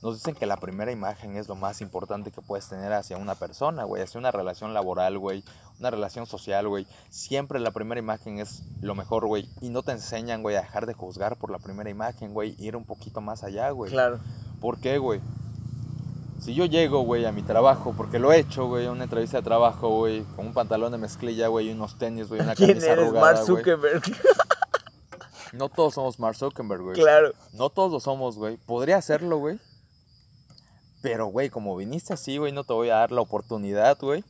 Speaker 3: nos dicen que la primera imagen es lo más importante que puedes tener hacia una persona, güey, hacia una relación laboral, güey, una relación social, güey. Siempre la primera imagen es lo mejor, güey. Y no te enseñan, güey, a dejar de juzgar por la primera imagen, güey, ir un poquito más allá, güey.
Speaker 2: Claro.
Speaker 3: ¿Por qué, güey? Si yo llego, güey, a mi trabajo, porque lo he hecho, güey, a una entrevista de trabajo, güey, con un pantalón de mezclilla, güey, y unos tenis, güey, una
Speaker 2: ¿Quién
Speaker 3: camisa
Speaker 2: eres?
Speaker 3: arrugada,
Speaker 2: Mark
Speaker 3: güey.
Speaker 2: Zuckerberg.
Speaker 3: No todos somos Mark Zuckerberg, güey.
Speaker 2: claro.
Speaker 3: No todos lo somos, güey. Podría hacerlo, güey. Pero, güey, como viniste así, güey, no te voy a dar la oportunidad, güey,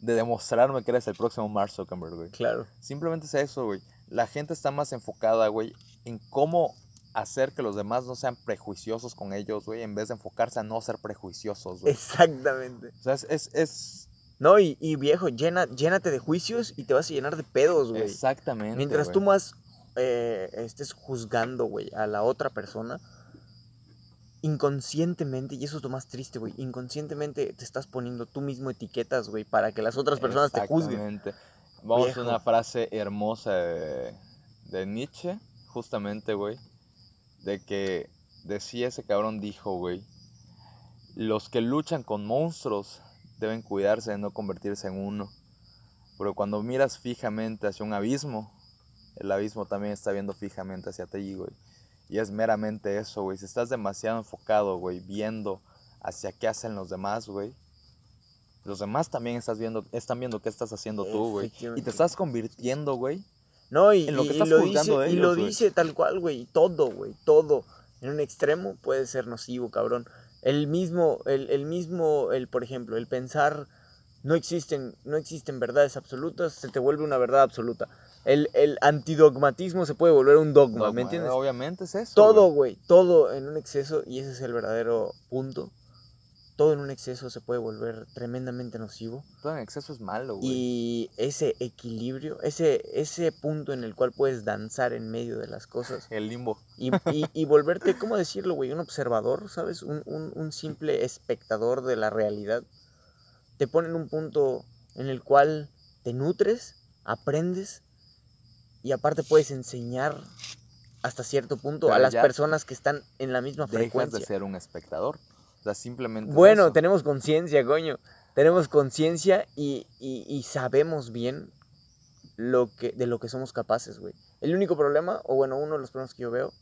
Speaker 3: de demostrarme que eres el próximo Mark Zuckerberg, güey.
Speaker 2: Claro.
Speaker 3: Simplemente es eso, güey. La gente está más enfocada, güey, en cómo hacer que los demás no sean prejuiciosos con ellos, güey, en vez de enfocarse a no ser prejuiciosos, güey.
Speaker 2: Exactamente.
Speaker 3: O sea, es, es, es-
Speaker 2: No, y, y viejo, llena, llénate de juicios y te vas a llenar de pedos, güey.
Speaker 3: exactamente.
Speaker 2: Mientras tú más eh, estés juzgando, güey, a la otra persona, inconscientemente, y eso es lo más triste, güey, inconscientemente te estás poniendo tú mismo etiquetas, güey, para que las otras personas te juzguen.
Speaker 3: Vamos
Speaker 2: Viejo.
Speaker 3: a una frase hermosa de, de Nietzsche, justamente, güey, de que decía ese cabrón, dijo, güey, los que luchan con monstruos deben cuidarse de no convertirse en uno. Pero cuando miras fijamente hacia un abismo, el abismo también está viendo fijamente hacia ti, güey. Y es meramente eso, güey. Si estás demasiado enfocado, güey, viendo hacia qué hacen los demás, güey. Los demás también estás viendo, están viendo qué estás haciendo tú, güey. Y te estás convirtiendo, güey.
Speaker 2: No, y,
Speaker 3: en lo que
Speaker 2: y- y
Speaker 3: estás
Speaker 2: lo
Speaker 3: juzgando
Speaker 2: dice, y lo dice tal cual, güey, todo, güey, todo. En un extremo puede ser nocivo, cabrón. El mismo, el, el mismo, el, por ejemplo, el pensar no existen, no existen verdades absolutas, se te vuelve una verdad absoluta. El, el antidogmatismo se puede volver un dogma,
Speaker 3: Dogma,
Speaker 2: ¿me entiendes?
Speaker 3: Obviamente es eso.
Speaker 2: Todo,
Speaker 3: güey.
Speaker 2: güey, todo en un exceso, y ese es el verdadero punto. Todo en un exceso se puede volver tremendamente nocivo.
Speaker 3: Todo en exceso es malo, güey.
Speaker 2: Y ese equilibrio, ese, ese punto en el cual puedes danzar en medio de las cosas
Speaker 3: El limbo.
Speaker 2: y, y, y volverte, ¿cómo decirlo, güey? Un observador, ¿sabes? Un, un, un simple espectador de la realidad. Te pone en un punto en el cual te nutres, aprendes y aparte puedes enseñar hasta cierto punto a
Speaker 3: Pero
Speaker 2: las
Speaker 3: ya
Speaker 2: personas que están en la misma
Speaker 3: Dejas
Speaker 2: frecuencia.
Speaker 3: de ser un espectador. O sea, simplemente.
Speaker 2: Bueno,
Speaker 3: eso.
Speaker 2: tenemos conciencia, coño. Tenemos conciencia y, y- y sabemos bien lo que, de lo que somos capaces, güey. El único problema, o bueno, uno de los problemas que yo veo,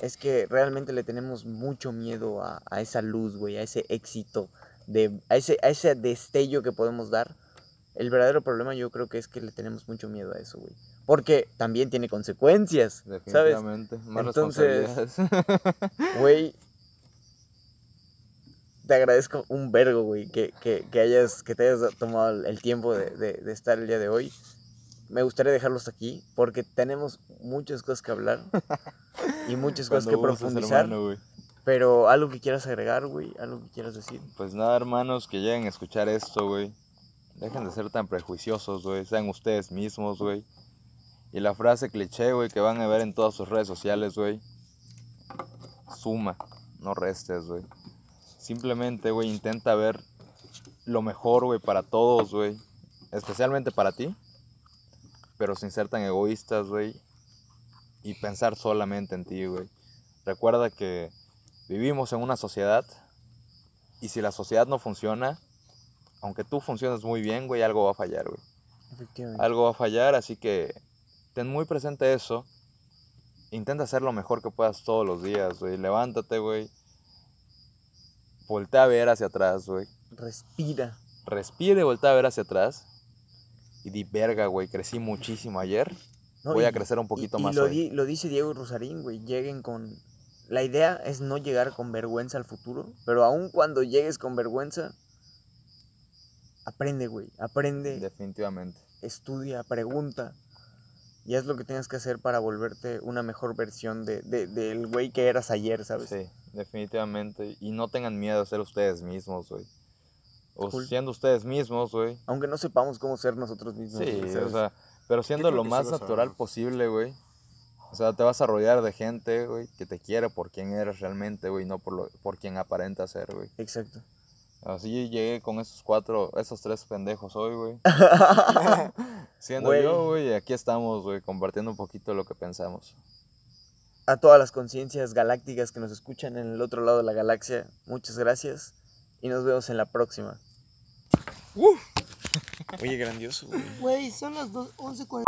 Speaker 2: es que realmente le tenemos mucho miedo a, a esa luz, güey, a ese éxito, de, a, ese, a ese destello que podemos dar. El verdadero problema yo creo que es que le tenemos mucho miedo a eso, güey. Porque también tiene consecuencias, ¿sabes?
Speaker 3: Definitivamente. Más
Speaker 2: Entonces-. Güey, te agradezco un vergo, güey, que, que, que hayas, que te hayas tomado el- tiempo de, de- de estar el día de hoy. Me gustaría dejarlos aquí porque tenemos muchas cosas que hablar y muchas cosas que profundizar.
Speaker 3: hermano.
Speaker 2: Pero algo que quieras agregar, güey, algo que quieras decir.
Speaker 3: Pues nada, hermanos, que lleguen a escuchar esto, güey. Dejen de ser tan prejuiciosos, güey. Sean ustedes mismos, güey. Y la frase cliché, güey, que van a ver en todas sus redes sociales, güey. Suma, no restes, güey. Simplemente, güey, intenta ver lo mejor, güey, para todos, güey. Especialmente para ti. Pero sin ser tan egoístas, güey. Y pensar solamente en ti, güey. Recuerda que vivimos en una sociedad y si la sociedad no funciona, aunque tú funciones muy bien, güey, algo va a fallar, güey.
Speaker 2: Efectivamente.
Speaker 3: Algo va a fallar, así que ten muy presente eso. Intenta hacer lo mejor que puedas todos los días, güey. Levántate, güey. Voltea a ver hacia atrás, güey.
Speaker 2: Respira.
Speaker 3: Respire y voltea a ver hacia atrás. Y di, verga, güey, crecí muchísimo ayer.
Speaker 2: No,
Speaker 3: voy a crecer un poquito
Speaker 2: y, y
Speaker 3: más
Speaker 2: lo,
Speaker 3: hoy.
Speaker 2: di- lo dice Diego Rosarín, güey. Lleguen con. La idea es no llegar con vergüenza al futuro, pero aun cuando llegues con vergüenza, aprende, güey. Aprende,
Speaker 3: Definitivamente.
Speaker 2: estudia, pregunta. Y haz lo que tengas que hacer para volverte una mejor versión de, de- del güey que eras ayer, ¿sabes?
Speaker 3: Sí, definitivamente. Y no tengan miedo de ser ustedes mismos, güey. O
Speaker 2: Cool.
Speaker 3: siendo ustedes mismos, güey.
Speaker 2: Aunque no sepamos cómo ser nosotros mismos.
Speaker 3: Sí, o sea, pero siendo lo más natural
Speaker 4: sabemos.
Speaker 3: posible, güey. O sea, te vas a rodear de gente, güey, que te quiere por quien eres realmente, güey, no por, lo, por quien aparenta ser, güey.
Speaker 2: Exacto.
Speaker 3: Así llegué con esos cuatro, esos tres pendejos hoy, güey. Siendo yo, güey, y aquí estamos, güey, compartiendo un poquito lo que pensamos.
Speaker 2: A todas las conciencias galácticas que nos escuchan en el otro lado de la galaxia, muchas gracias y nos vemos en la próxima.
Speaker 6: Oye, grandioso, güey.
Speaker 5: Güey, son las dos- 11.40.